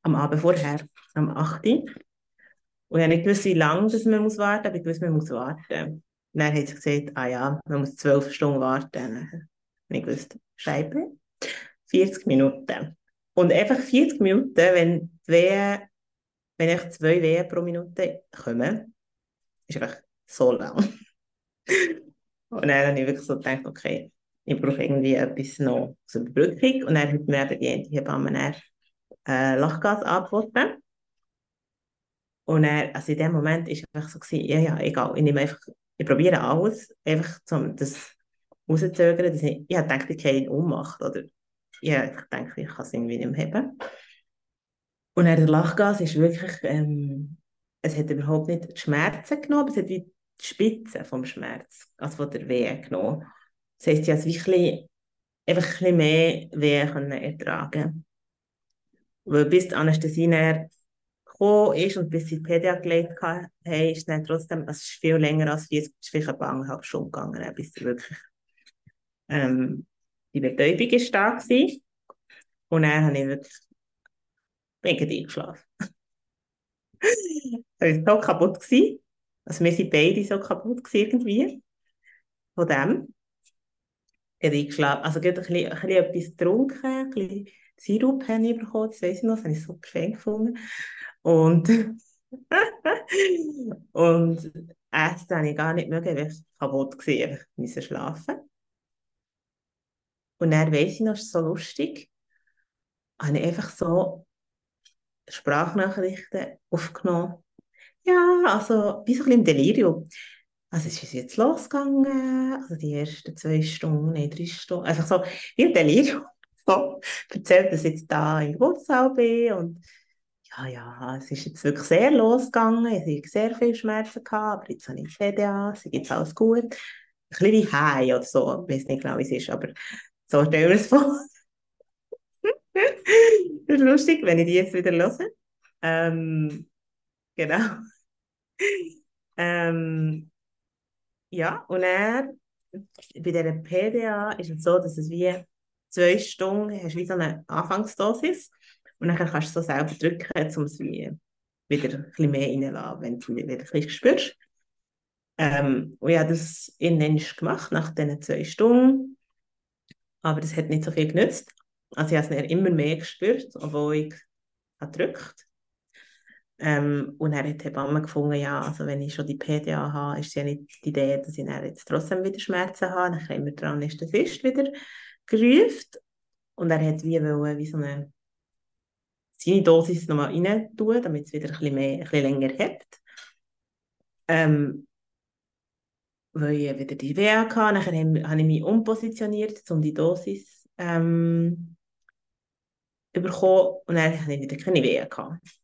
am Abend vorher, am 8. Und ich habe nicht gewusst, wie lange dass man muss warten muss, aber ich wusste, man muss warten. Und dann hat sie gesagt, ah ja, man muss zwölf Stunden warten. Und ich wusste, Scheibe, 40 Minuten. Und einfach 40 Minuten, wenn, Wehen, wenn ich zwei Wehen pro Minute kommen, ist einfach so lang. [LAUGHS] Und dann habe ich wirklich so gedacht, okay, ich brauche irgendwie etwas noch zur Überbrückung. Und dann hat mir eben die Hebamme dann, äh, Lachgas angeboten. Und dann, also in dem Moment war es einfach so, gewesen, ja, ja, egal, ich nehme einfach, ich probiere alles, einfach um das rauszögern. Dass ich, ich dachte, ich gehe in Ohnmacht, oder ich denke, ich kann es irgendwie nicht mehr haben. Und dann der Lachgas ist wirklich, ähm, es hat überhaupt nicht die Schmerzen genommen, es hat wie die Spitze vom Schmerz, also von der Wehe genommen. Das heisst, ich konnte einfach ein bisschen mehr Wehe können ertragen Weil bis die Anästhesie gekommen ist und bis sie die PDA gelegt haben, ist dann trotzdem, also es ist viel länger als 40, es ist vielleicht eine Stunden gegangen, bis sie wirklich ähm, die Betäubung ist da war. Und dann habe ich wirklich wegen eingeschlafen. es [LAUGHS] war so kaputt. Gewesen. Also wir sind beide so kaputt gewesen irgendwie. Von dem. Ich habe eingeschlafen. Also ich habe ein ein etwas getrunken, ein bisschen Sirup habe ich bekommen, das weiß ich noch, das habe ich so geschenkt gefunden. Und [LAUGHS] und Essen habe ich gar nicht mögen, weil ich kaputt war, ich musste schlafen. Und dann weiss ich noch, ist so lustig, habe ich einfach so Sprachnachrichten aufgenommen. Ja, also wie so ein bisschen im Delirium. Also es ist jetzt losgegangen, also die ersten zwei Stunden, nein, drei Stunden, einfach so wie im Delirium. [LAUGHS] So, erzählt, dass ich jetzt da in Geburtssaal bin und ja, ja, es ist jetzt wirklich sehr losgegangen, ich habe sehr viel Schmerzen gehabt, aber jetzt habe ich CDA, es geht alles gut. Ein bisschen wie High oder so, ich weiß nicht genau, wie es ist, aber so stellen wir es [LAUGHS] vor. das ist lustig, wenn ich die jetzt wieder höre. Ähm, genau. ähm, ja, und er bei dieser PDA ist es so, dass es wie zwei Stunden hast wie so eine Anfangsdosis und dann kannst du so selber drücken, um es wie wieder ein bisschen mehr reinzulassen, wenn du wieder ein bisschen spürst. Ähm, und ich habe das irgendwann gemacht, nach diesen zwei Stunden. Aber das hat nicht so viel genützt. Also ich habe es immer mehr gespürt, obwohl ich gedrückt ähm, und er hat die Hebamme gefunden, ja, also wenn ich schon die PDA habe, ist es ja nicht die Idee, dass ich jetzt trotzdem wieder Schmerzen habe. Dann wir dran ist der Fist wieder gerufen. Und er hat wie, wollen, wie so eine seine Dosis nochmal rein tun, damit es wieder ein bisschen, mehr, ein bisschen länger hebt. Ähm, weil ich wieder die Weh hatte. Dann habe ich mich umpositioniert, um die Dosis ähm, zu bekommen. Und dann hatte ich wieder keine Weh. Gehabt.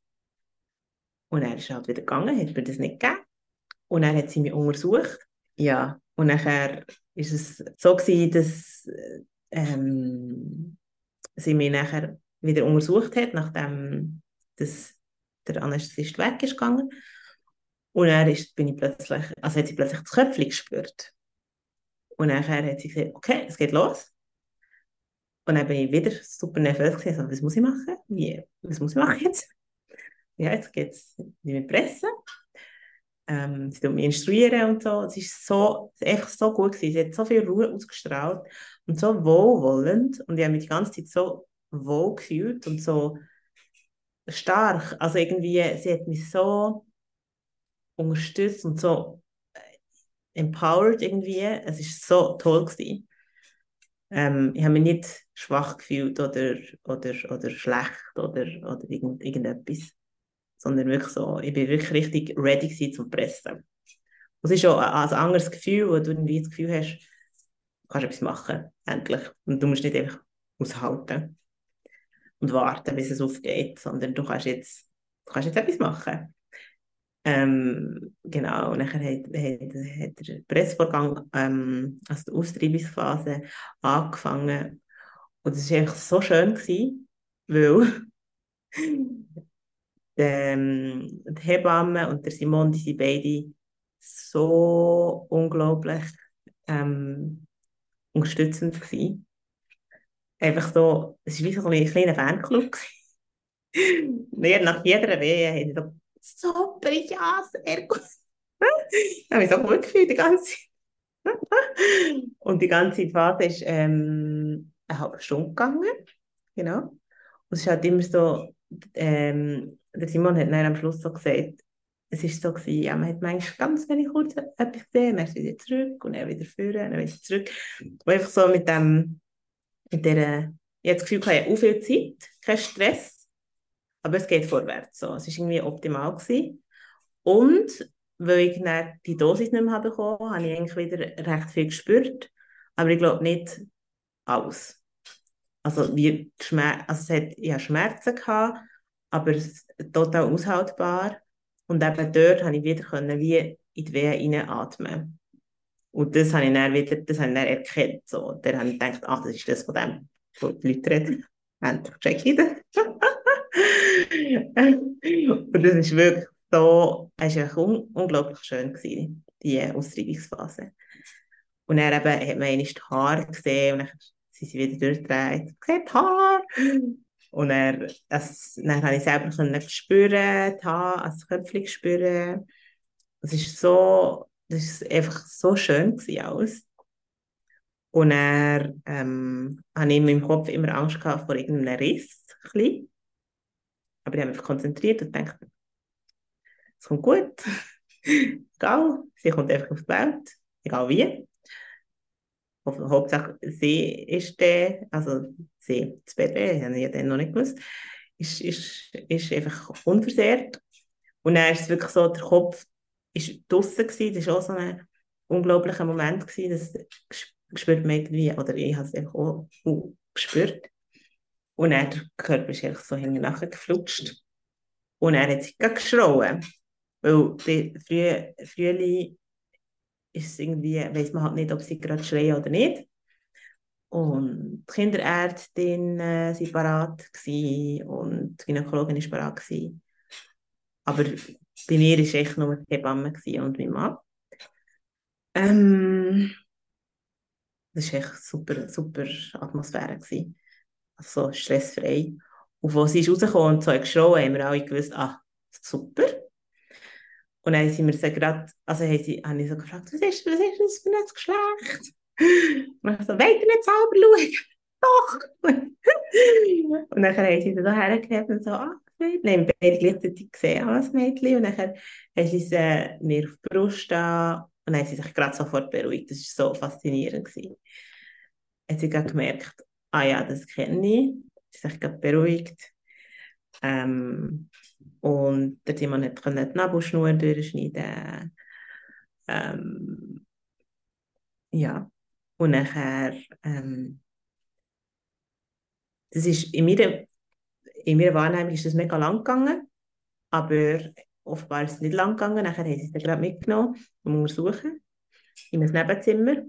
Und er ist halt wieder gegangen, hat mir das nicht gegeben. Und dann hat sie mich untersucht. Ja, und nachher ist es so gewesen, dass ähm, sie mich nachher wieder untersucht hat, nachdem das, der Anästhesist weg ist gegangen. Und dann ist, bin ich plötzlich, also hat sie plötzlich das Köpfchen gespürt. Und nachher hat sie gesagt, okay, es geht los. Und dann bin ich wieder super nervös gewesen. Also, was muss ich machen? Wie, was muss ich machen jetzt? Ja, jetzt geht es nicht mehr pressen. Ähm, sie tut mich instruieren und so. Es ist so, einfach so gut gewesen. Sie hat so viel Ruhe ausgestrahlt und so wohlwollend. Und ich habe mich die ganze Zeit so wohl gefühlt und so stark. Also irgendwie, sie hat mich so unterstützt und so äh, empowered irgendwie. Es ist so toll gewesen. Ähm, ich habe mich nicht schwach gefühlt oder, oder, oder schlecht oder, oder irgend, irgendetwas, sondern wirklich so, ich bin wirklich richtig ready zum Pressen. Es ist auch ein, ein anderes Gefühl, wo du irgendwie das Gefühl hast, du kannst etwas machen, endlich. Und du musst nicht einfach aushalten und warten, bis es aufgeht, sondern du kannst jetzt, du kannst jetzt etwas machen. Ähm, genau, und dann hat, hat, hat der Pressvorgang, ähm, also die Austreibungsphase, angefangen. Und es war einfach so schön, gewesen, weil [LAUGHS] ähm, die Hebamme und der Simon, die sind beide so unglaublich ähm, unterstützend gewesen einfach so, es war wie so ein kleiner Fanclub. [LAUGHS] Nach jeder Wehe habe ich so, super, ja, sehr gut. ich habe mich so gut gefühlt die ganze Zeit. [LAUGHS] Und die ganze Phase ist ähm, eine halbe Stunde gegangen. Genau. Und es ist halt immer so, ähm, der Simon hat dann am Schluss so gesagt, es war so gewesen, ja, man hat manchmal ganz wenig kurz etwas gesehen, dann ist wieder zurück und dann wieder führen, dann wieder zurück. Und einfach so mit dem mit der, ich habe das Gefühl, ich habe auch viel Zeit, kein Stress, aber es geht vorwärts. So. Es war irgendwie optimal. Gewesen. Und weil ich dann die Dosis nicht mehr bekommen habe, habe ich eigentlich wieder recht viel gespürt, aber ich glaube nicht alles. Also, wie also es hat, ich hatte Schmerzen, gehabt, aber total aushaltbar. Und eben dort konnte ich wieder können, wie in die Wehen atmen. Und das habe ich dann wieder, das habe ich dann erkannt. So. Dann habe ich gedacht, ach, das ist das von dem, die Leute reden. Endlich check ich das. [LAUGHS] [LAUGHS] und das ist wirklich so, es war un unglaublich schön, gewesen, die Austreibungsphase. Und dann eben, hat man einmal die Haare gesehen und dann sind sie wieder durchgedreht. Sieht die Haare! Und dann, das, dann habe ich selber können spüren, die Haare, also das Köpfchen spüren. Es ist so das war einfach so schön alles. Und er ähm, hatte in meinem Kopf immer Angst vor irgendeinem Riss. Ein Aber ich habe mich konzentriert und dachte, es kommt gut. [LAUGHS] egal, sie kommt einfach auf die Welt, egal wie. Hauptsache, sie ist der, also sie, das Baby, habe ich ja dann noch nicht gewusst, ist, ist, ist einfach unversehrt. Und dann ist es wirklich so, der Kopf ist draussen gewesen, das war auch so ein unglaublicher Moment gewesen, das spürt man irgendwie, oder ich habe es einfach auch gespürt. Und dann der Körper ist einfach so hinten nachher geflutscht. Und er hat sich geschrauen. Weil bei Früh Frühling ist irgendwie, weiß man halt nicht, ob sie gerade schreien oder nicht. Und die Kinderärztin äh, war parat und die Gynäkologin war parat. Aber bei mir war echt nur die Hebamme und mein Mann. Ähm, das war echt super, super Atmosphäre. Gewesen. So stressfrei. Und als sie ist rausgekommen und so geschrien, haben wir alle gewusst, ah, super. Und dann sind wir so gerade, also haben sie, habe ich so gefragt, was ist, was ist das für ein Geschlecht? Und ich so, wollt ihr nicht selber schauen? [LAUGHS] Doch! und dann haben sie da hergegeben und so, ah, Nein, beide gleichzeitig gesehen als Mädchen. Und dann haben sie es äh, mir auf die Brust an und dann haben sie sich gerade sofort beruhigt. Das war so faszinierend. Gewesen. Haben sie gerade gemerkt, ah ja, das kenne ich. Sie haben sich gerade beruhigt. Ähm, und der Timon konnte die Nabelschnur durchschneiden. Ähm, ja, und nachher, ähm, das ist in meiner, in meiner Wahrnehmung ist das mega lang gegangen, aber offenbar ist es nicht lang gegangen. Nachher haben sie es dann gerade mitgenommen, um untersuchen, in ein Nebenzimmer.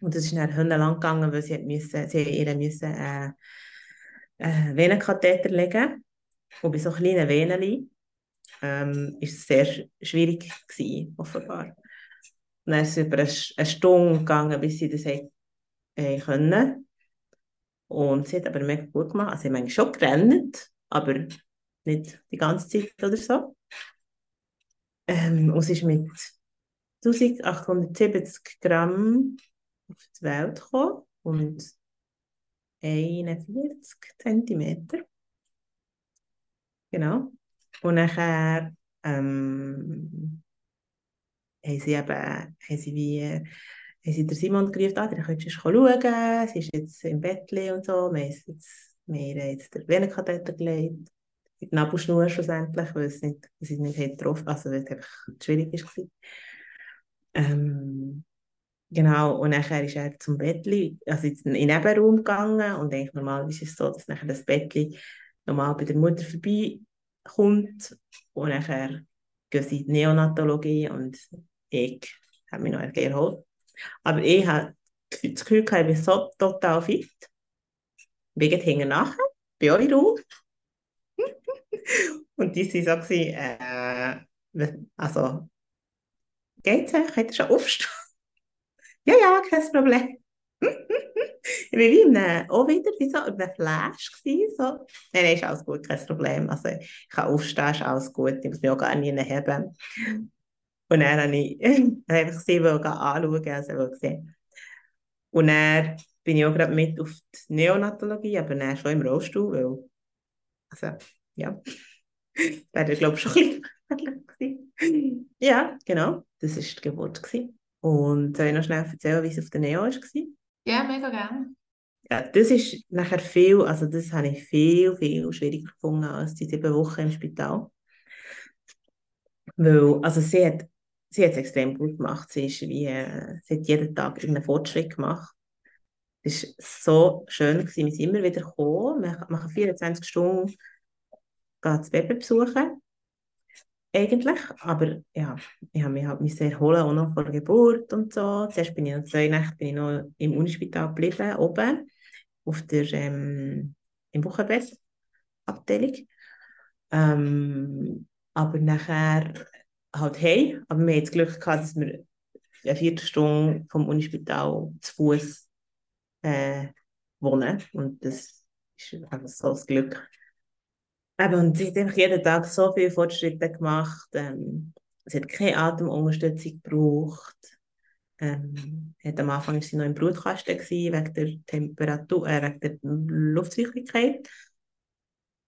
Und das ist dann lang gegangen, weil sie, müssen, sie ihr müssen, äh, äh, Venenkatheter legen und bei so kleinen Venen ähm, es sehr schwierig gewesen, offenbar. Und dann ist es über eine, Stunde gegangen, bis sie das hat, äh, können. Und sie hat aber mega gut gemacht. Also sie haben schon gerannt, aber nicht die ganze Zeit oder so. Ähm, und sie ist mit 1870 Gramm auf die Welt gekommen und 41 Zentimeter. Genau. Und nachher ähm, haben sie eben, haben sie wie, haben sie Simon gerufen, ah, der könntest du schauen, sie ist jetzt im Bett und so, wir haben jetzt, wir haben jetzt den Venenkatheter gelegt, die Nabelschnur schlussendlich, weil es nicht, sie nicht getroffen also weil es einfach schwierig war. Ähm, genau, und nachher ist er zum Bettli, also in den Nebenraum gegangen und eigentlich normal ist es so, dass nachher das Bettli normal bei der Mutter vorbeikommt und nachher gehen sie in die Neonatologie und ich habe mich noch erholt. Aber ich habe das Gefühl, ich bin so total fit. Bin hinten nachher, bei euch auf. [LAUGHS] und die waren so, äh, also, geht's? Könnt ihr schon aufstehen? Ja, ja, kein Problem ich war wie in einem, auch wieder wie so in einem Flash. Gewesen, so. Nein, nein, ist alles gut, kein Problem. Also, ich kann aufstehen, ist alles gut, ich muss mich auch gar nicht haben. Und dann habe ich [LAUGHS] einfach sie anschauen, also gesehen. Und dann bin ich auch gerade mit auf die Neonatologie, aber dann schon im Rollstuhl, weil, also, ja, [LAUGHS] wäre, glaube ich, schon ein bisschen [LAUGHS] Ja, genau, das war die Geburt. Gewesen. Und soll ich noch schnell erzählen, wie es auf der Neo war? Ja, mega gerne. Ja, das ist nachher viel, also das habe ich viel, viel schwieriger gefunden als die sieben Wochen im Spital. Weil, also sie hat, sie hat es extrem gut gemacht. Sie, ist wie, äh, sie hat jeden Tag einen Fortschritt gemacht. Es war so schön, gewesen. wir sind immer wieder gekommen. Wir machen 24 Stunden das Baby besuchen eigentlich, aber ja, ich habe mich halt sehr erholen, auch noch vor der Geburt und so. Zuerst bin ich noch zwei Nächte bin ich noch im Unispital geblieben, oben, auf der, ähm, im Wochenbettabteilung. Ähm, aber nachher halt hey, aber wir hatten das Glück gehabt, dass wir eine Viertelstunde vom Unispital zu Fuß äh, wohnen und das ist einfach so das Glück. Eben, und sie hat einfach jeden Tag so viele Fortschritte gemacht. Ähm, sie hat keine Atemunterstützung gebraucht. Ähm, hat am Anfang war sie noch im Brutkasten gewesen, wegen der Temperatur, äh, wegen der Luftfeuchtigkeit.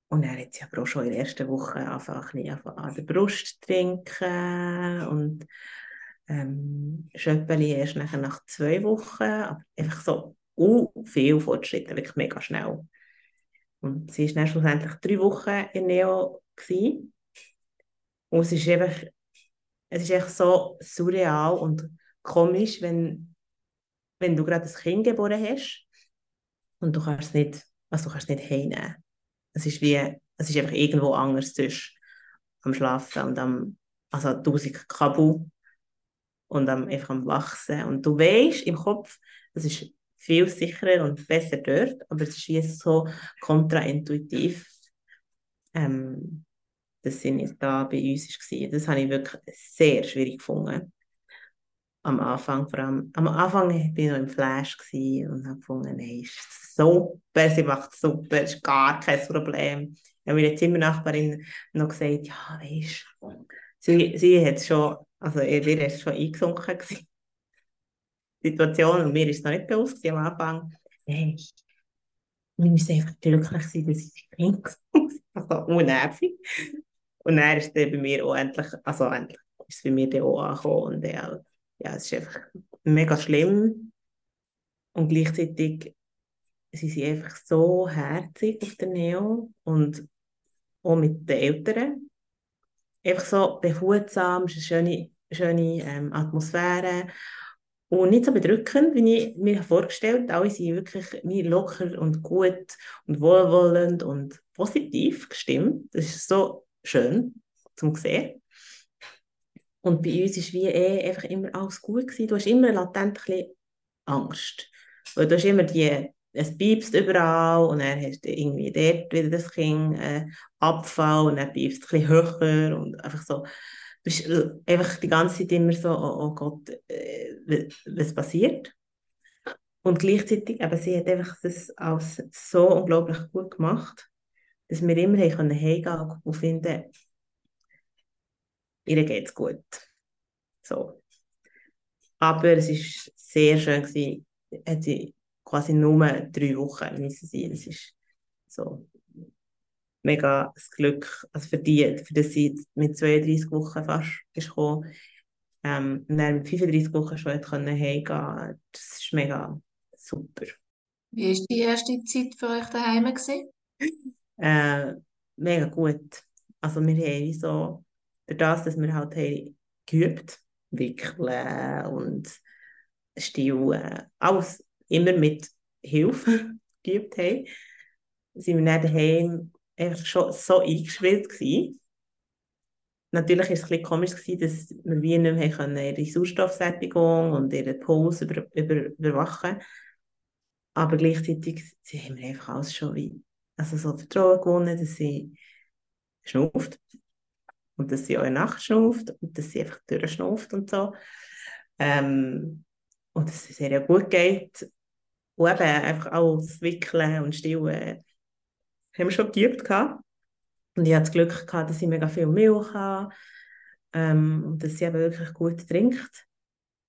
Und er hat sie aber auch schon in der ersten Woche angefangen, an der Brust trinken und ähm, Schöppeli erst nach zwei Wochen, aber einfach so uh, viel Fortschritte, wirklich mega schnell. Und sie war dann schlussendlich drei Wochen in Neo. Gewesen. Und es ist einfach, es ist echt so surreal und komisch, wenn, wenn du gerade ein Kind geboren hast und du kannst es nicht, also du kannst es nicht heimnehmen. Es ist wie, es ist einfach irgendwo anders zwischen am Schlafen und am, also 1000 Kabel und am, einfach am Wachsen. Und du weißt im Kopf, das ist viel sicherer und besser dort, aber es ist wie so kontraintuitiv, ähm, dass sie nicht da bei uns war. Das habe ich wirklich sehr schwierig gefunden. Am Anfang, vor allem, am Anfang war ich noch im Flash und habe gefunden, nein, ist super, sie macht super, ist gar kein Problem. Ich habe meine Zimmernachbarin noch gesagt, ja, weißt du, sie, sie hat schon, also ihr ist schon eingesunken gewesen. Situation und mir ist es noch nicht bewusst am Anfang, hey, wir müssen einfach glücklich sein, dass ich Kind [LAUGHS] also unnervig. Und dann ist es bei mir auch endlich, also endlich ist es bei mir dann auch angekommen und ja, ja, es ist einfach mega schlimm und gleichzeitig sie sind einfach so herzig auf der Neo und auch mit den Eltern. Einfach so behutsam, es ist eine schöne, schöne ähm, Atmosphäre und nicht so bedrückend, wie ich mir vorgestellt habe. Alle sind wirklich locker und gut und wohlwollend und positiv gestimmt. Das ist so schön zum sehen. Und bei uns war wie eh einfach immer alles gut. Gewesen. Du hast immer latent ein bisschen Angst. Weil du hast immer die, es piepst überall und dann hast du irgendwie dort wieder das Kind äh, Abfall und dann piepst es ein bisschen höher und einfach so bist einfach die ganze Zeit immer so, oh, oh Gott, äh, was passiert? Und gleichzeitig, aber sie hat einfach das als so unglaublich gut gemacht, dass wir immer heimgehen können und finden, ihr geht es gut. So. Aber es war sehr schön, gewesen, hat sie quasi nur drei Wochen müssen sein. Das ist so mega das Glück, also für die, für das sie mit 32 Wochen fast ist gekommen. Ähm, und dann mit 35 Wochen schon können heimgehen. Das ist mega super. Wie war die erste Zeit für euch daheim? Gewesen? [LAUGHS] Äh, mega gut. Also wir haben so, für das, dass wir halt haben geübt, wickeln und stillen, alles immer mit Hilfe [LAUGHS] geübt haben, sind wir dann daheim einfach schon so eingespielt gewesen. Natürlich war es ein bisschen komisch, gewesen, dass wir wie nicht mehr können, ihre Sauerstoffsättigung und ihre Puls über, über, überwachen Aber gleichzeitig sie haben wir einfach alles schon wie, also so Vertrauen gewonnen, dass sie schnauft. Und dass sie auch Nacht schnauft und dass sie einfach durchschnauft und so. Ähm, und dass es sehr gut geht. Und eben einfach alles wickeln und stillen haben wir schon geübt. Gehabt. Und ich hatte das Glück, gehabt, dass sie mega viel Milch habe ähm, und dass sie eben wirklich gut trinkt.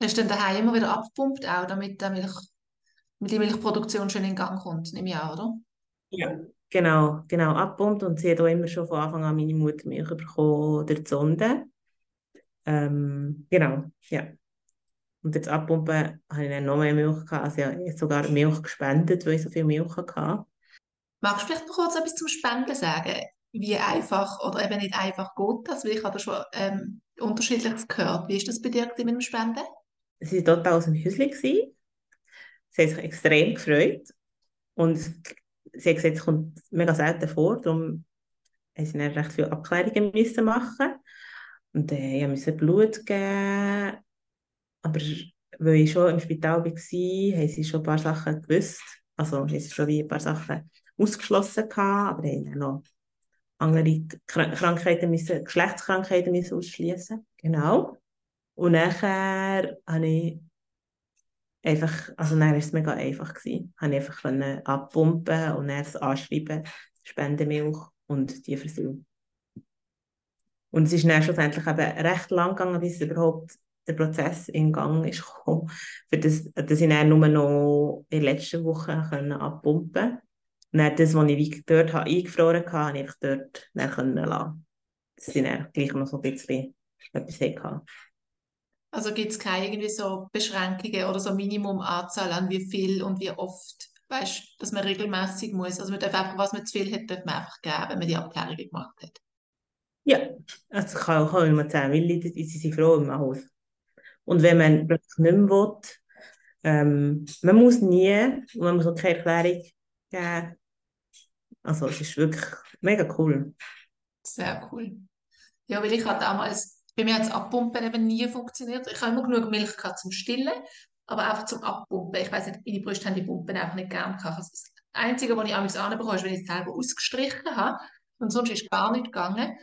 Hast du dann daheim immer wieder abgepumpt, auch damit die, Milch, damit die Milchproduktion schön in Gang kommt, nehme ich an, oder? Ja, genau, genau, abgepumpt und sie hat auch immer schon von Anfang an meine Mutter Milch bekommen die Sonde. Ähm, genau, ja. Und jetzt abpumpen habe ich dann noch mehr Milch gehabt. Also ich habe sogar Milch gespendet, weil ich so viel Milch hatte. Magst du vielleicht noch kurz etwas zum Spenden sagen? Wie einfach oder eben nicht einfach geht das? Weil ich habe da schon ähm, Unterschiedliches gehört. Wie ist das bei dir mit dem Spenden? Sie war total aus dem Häuschen. Sie hat sich extrem gefreut. Und sie hat gesagt, es kommt mega selten vor. Darum mussten sie dann recht viele Abklärungen müssen machen. Und äh, ich musste Blut geben. Aber weil ich schon im Spital war, haben sie schon ein paar Sachen gewusst. Also, haben sie schon wie ein paar Sachen ausgeschlossen gehabt, aber haben noch andere Krankheiten müssen, Geschlechtskrankheiten müssen ausschließen. Genau. Und nachher habe ich einfach, also dann war es mega einfach gewesen. Habe ich einfach abpumpen und dann anschreiben, Spendemilch und die Versuche. Und es ist dann schlussendlich eben recht lang gegangen, bis überhaupt der Prozess in Gang ist gekommen, für das, dass ich dann nur noch in der letzten Woche abpumpen konnte dann das, was ich dort habe, eingefroren hatte, habe ich einfach dort dann können lassen. Dass sie dann gleich noch so ein bisschen etwas hatten. Also gibt es keine irgendwie so Beschränkungen oder so Minimumanzahl an wie viel und wie oft, weißt, dass man regelmäßig muss. Also man darf einfach, was man zu viel hat, darf man einfach geben, wenn man die Abklärungen gemacht hat. Ja, also ich kann auch immer 10 Milliliter, sie sind froh im Haus. Und wenn man plötzlich nicht mehr will, ähm, man muss nie, und man muss auch keine Erklärung geben. Also es ist wirklich mega cool. Sehr cool. Ja, weil ich hatte damals, bei mir hat das Abpumpen eben nie funktioniert. Ich habe immer genug Milch gehabt zum Stillen, aber einfach zum Abpumpen. Ich weiß nicht, meine Brüste haben die Pumpen einfach nicht gern gehabt. Also das Einzige, was ich amigs anbekomme, ist, wenn ich es selber ausgestrichen habe. Und sonst ist gar nicht gegangen.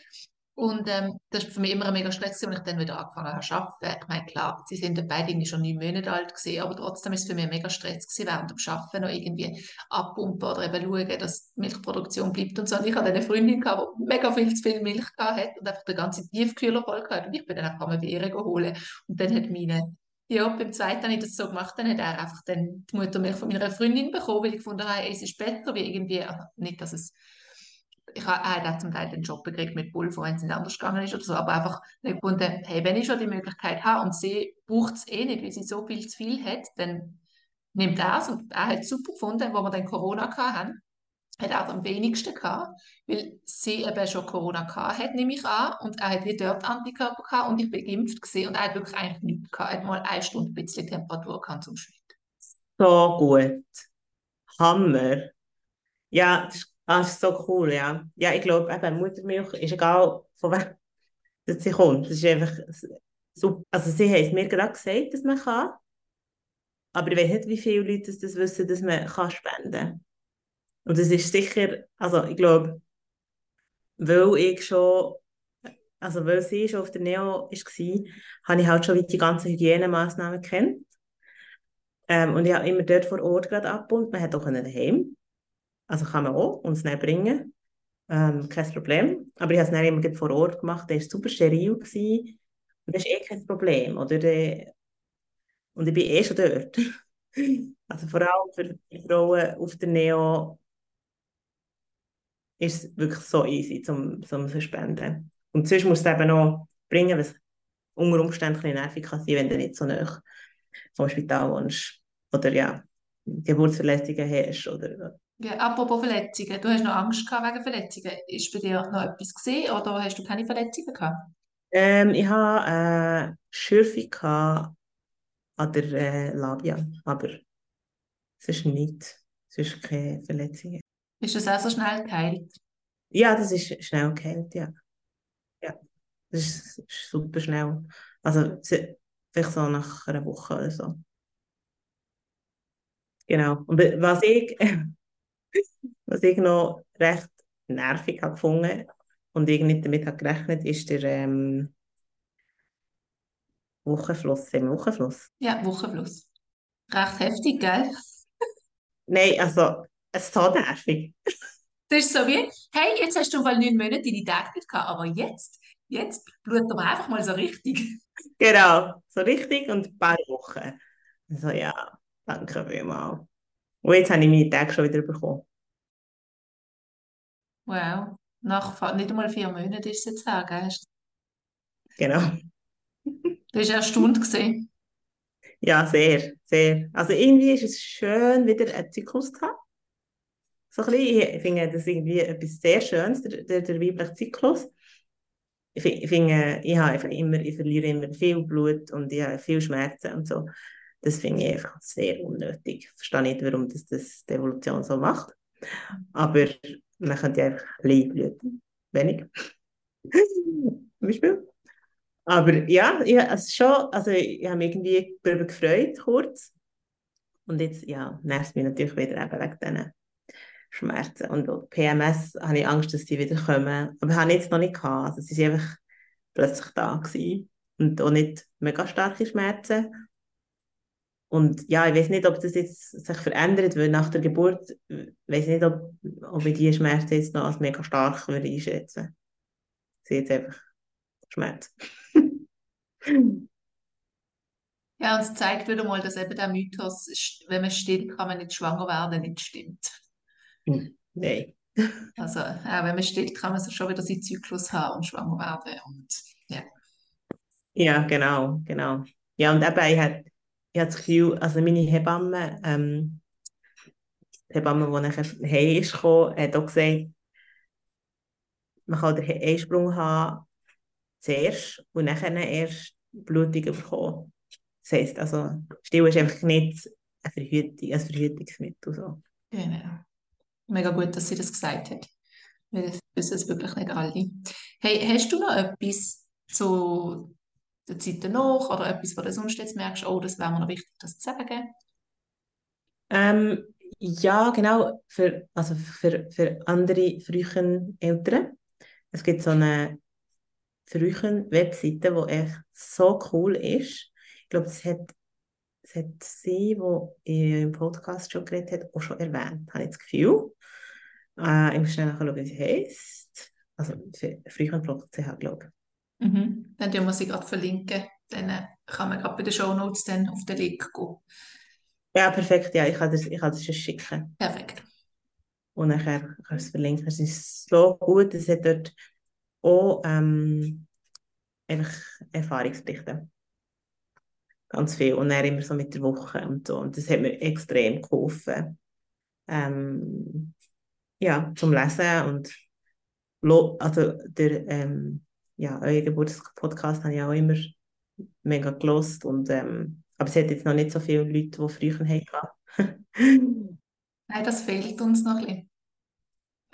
Und ähm, das war für mich immer ein mega Stress, als ich dann wieder angefangen habe zu arbeiten. Ich meine, klar, sie sind beide irgendwie schon neun Monate alt gewesen, aber trotzdem ist es für mich ein mega Stress gewesen, während dem Arbeiten noch irgendwie abpumpen oder eben schauen, dass die Milchproduktion bleibt und so. Und ich hatte eine Freundin, gehabt, die mega viel zu viel Milch hatte und einfach den ganzen Tiefkühler voll hatte. Und ich bin dann einfach mal bei ihr geholt. Und dann hat meine ja, beim zweiten habe ich das so gemacht, dann hat er einfach dann die Muttermilch von meiner Freundin bekommen, weil ich gefunden habe, es ist besser, wie irgendwie, also nicht, dass es ich habe auch zum Teil den Job gekriegt mit Pulver, wenn es nicht anders gegangen ist oder so, aber einfach gefunden, hey, wenn ich schon die Möglichkeit habe und sie braucht es eh nicht, weil sie so viel zu viel hat, dann nimmt es und er hat es super gefunden, wo wir dann Corona hatten, hat er am wenigsten gehabt, weil sie eben schon Corona gehabt hat, nehme ich an, und er hat wie dort Antikörper gehabt und ich bin geimpft gesehen und er hat wirklich eigentlich nichts gehabt, er hat mal eine Stunde ein bisschen Temperatur gehabt zum Schnitt. So gut. Hammer. Ja, das ist Ah, das ist so cool, ja. Ja, ich glaube, eben, Muttermilch ist egal, von wem [LAUGHS] sie kommt. Das ist einfach super. Also sie haben es mir gerade gesagt, dass man kann. Aber ich weiß nicht, wie viele Leute das wissen, dass man kann spenden kann. Und das ist sicher, also ich glaube, weil ich schon, also weil sie schon auf der Neo war, habe ich halt schon die ganzen Hygienemaßnahmen kennt. Ähm, und ich habe immer dort vor Ort gerade abgebunden. Man hat auch daheim also kann man auch uns dann bringen. Ähm, kein Problem. Aber ich habe es dann immer vor Ort gemacht. Der war super steril. Gewesen. Und das ist eh kein Problem. Oder? Und ich bin eh schon dort. [LAUGHS] also vor allem für die Frauen auf der Neo ist es wirklich so easy zum, zum Spenden. Und sonst musst du es eben noch bringen, was unter Umständen ein nervig kann sein, wenn du nicht so nah vom Spital wohnst. Oder ja, Geburtsverletzungen hast. Oder ja, apropos Verletzungen, du hast noch Angst gehabt wegen Verletzungen. Ist bei dir noch etwas gesehen oder hast du keine Verletzungen gehabt? Ähm, ich hatte eine Schürfung an der äh, Labia, aber es ist nicht, es ist keine Verletzung. Ist das auch so schnell geheilt? Ja, das ist schnell geheilt, ja. Ja, das ist, ist super schnell. Also vielleicht so nach einer Woche oder so. Genau. Und was ich [LAUGHS] Was ich noch recht nervig habe gefunden und ich nicht damit habe gerechnet, ist der ähm, Wochenfluss. Im Wochenfluss? Ja, Wochenfluss. Recht heftig, gell? Nein, also es ist so nervig. Das ist so wie, hey, jetzt hast du mal neun Monate deine Tage nicht gehabt, aber jetzt, jetzt blutet aber einfach mal so richtig. Genau, so richtig und ein paar Wochen. Also ja, danke vielmals. Und jetzt habe ich meine Tage schon wieder bekommen. Wow. Nach nicht einmal vier Monaten ist es jetzt her, gell? Genau. Du warst erstaunt gesehen. Ja, sehr, sehr. Also irgendwie ist es schön, wieder einen Zyklus zu haben. So ein bisschen, ich finde das irgendwie etwas sehr Schönes, der, der, der weibliche Zyklus. Ich finde, ich, habe immer, ich verliere immer viel Blut und ich habe viel Schmerzen und so. Das finde ich einfach sehr unnötig. Ich verstehe nicht, warum das, das die Evolution so macht. Aber man könnte einfach klein blüten. Wenig. Zum Beispiel. Aber ja, ich, also schon, also ich habe mich irgendwie darüber gefreut, kurz. Und jetzt, ja, nervt mich natürlich wieder eben wegen diesen Schmerzen. Und PMS habe ich Angst, dass die wieder kommen. Aber habe ich jetzt noch nicht gehabt. Also sie waren einfach plötzlich da gewesen. Und auch nicht mega starke Schmerzen. Und ja, ich weiß nicht, ob das jetzt sich verändert, weil nach der Geburt, weiß nicht, ob, ob ich diese Schmerzen jetzt noch als mega stark würde einschätzen. Sie jetzt einfach Schmerz. [LAUGHS] ja, und es zeigt wieder mal, dass eben der Mythos, wenn man stillt, kann man nicht schwanger werden, nicht stimmt. Hm. Nein. [LAUGHS] Also, auch wenn man stillt, kann man so schon wieder seinen Zyklus haben und schwanger werden. Und, ja. Ja, genau, genau. Ja, und eben, ich habe ich hab das Gefühl, also meine Hebamme, ähm, die Hebamme, die nachher heim ist gekommen, hat auch gesagt, man kann den Einsprung haben zuerst und nachher erst Blutung bekommen. Das heisst, also, Still ist einfach nicht eine Verhütung, ein Verhütungsmittel. So. Genau. Mega gut, dass sie das gesagt hat. Das wissen es wirklich nicht alle. Hey, hast du noch etwas zu der Zeit danach oder etwas, wo du sonst jetzt merkst, oh, das wäre mir noch wichtig, das zu sagen? Ähm, ja, genau. Für, also für, für andere frühen Eltern. Es gibt so eine frühen Webseite, die echt so cool ist. Ich glaube, das hat, das hat sie, die im Podcast schon geredet hat, auch schon erwähnt, habe ich das Gefühl. Äh, ich muss schnell nachschauen, wie sie heisst. Also frühen.ch, glaube ich. Mhm. Dann tun wir sie gerade verlinken. Dann äh, kann man gerade bei den Show Notes dann auf den Link gehen. Ja, perfekt. Ja, ich kann das, ich kann das schon schicken. Perfekt. Und nachher kannst du es verlinken. Es ist so gut. Es hat dort auch ähm, einfach Erfahrungsberichte. Ganz viel. Und dann immer so mit der Woche und so. Und das hat mir extrem geholfen. Ähm, ja, zum Lesen und also der ähm, ja, euer Geburtspodcast habe ich auch immer mega gelost und ähm, aber es hat jetzt noch nicht so viele Leute, die früher hatten. [LAUGHS] Nein, das fehlt uns noch ein bisschen.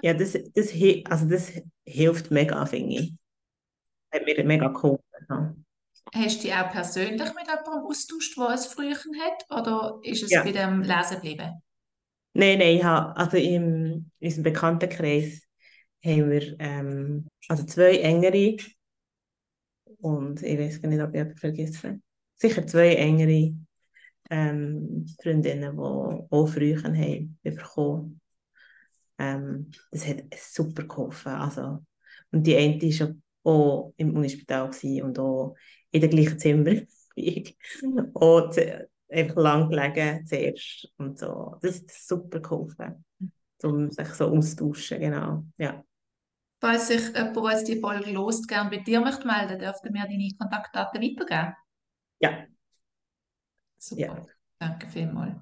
Ja, das, das, also das hilft mega, finde ich. Hat mir mega geholfen. Ja. Hast du dich auch persönlich mit jemandem austauscht, der es früher hat? Oder ist es Ja. bei dem Lesen geblieben? Nein, nein, ich habe, also im, in unserem Bekanntenkreis haben wir ähm, also zwei engere und ich weiß gar nicht, ob ich jemanden vergesse. Sicher zwei engere ähm, Freundinnen, die auch früher haben bekommen. Ähm, das hat super geholfen. Also, und die eine war auch im Unispital und auch in dem gleichen Zimmer [LAUGHS] wie ich. Und einfach lang gelegen zuerst und so. Das hat super geholfen, um sich so austauschen, genau. Ja. Falls sich jemand, der jetzt die Folge lost, gerne bei dir möchte melden, dürfte mir deine Kontaktdaten weitergeben. Ja. Super. Ja. Danke vielmals.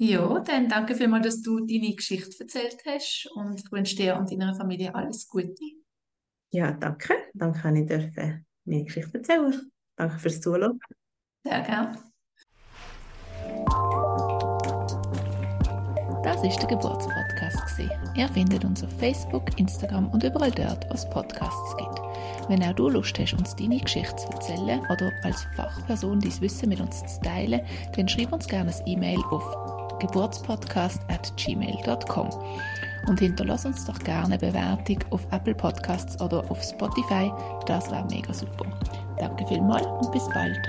Ja, dann danke vielmals, dass du deine Geschichte erzählt hast und ich wünsche dir und deiner Familie alles Gute. Ja, danke. Danke, dass ich durfte meine Geschichte erzählen. Danke fürs Zuhören. Sehr gerne. Das ist der Geburtspodcast. Ihr findet uns auf Facebook, Instagram und überall dort, wo es Podcasts gibt. Wenn auch du Lust hast, uns deine Geschichte zu erzählen oder als Fachperson dein Wissen mit uns zu teilen, dann schreib uns gerne ein E-Mail auf geburtspodcast.gmail.com und hinterlass uns doch gerne eine Bewertung auf Apple Podcasts oder auf Spotify. Das wäre mega super. Danke vielmals und bis bald.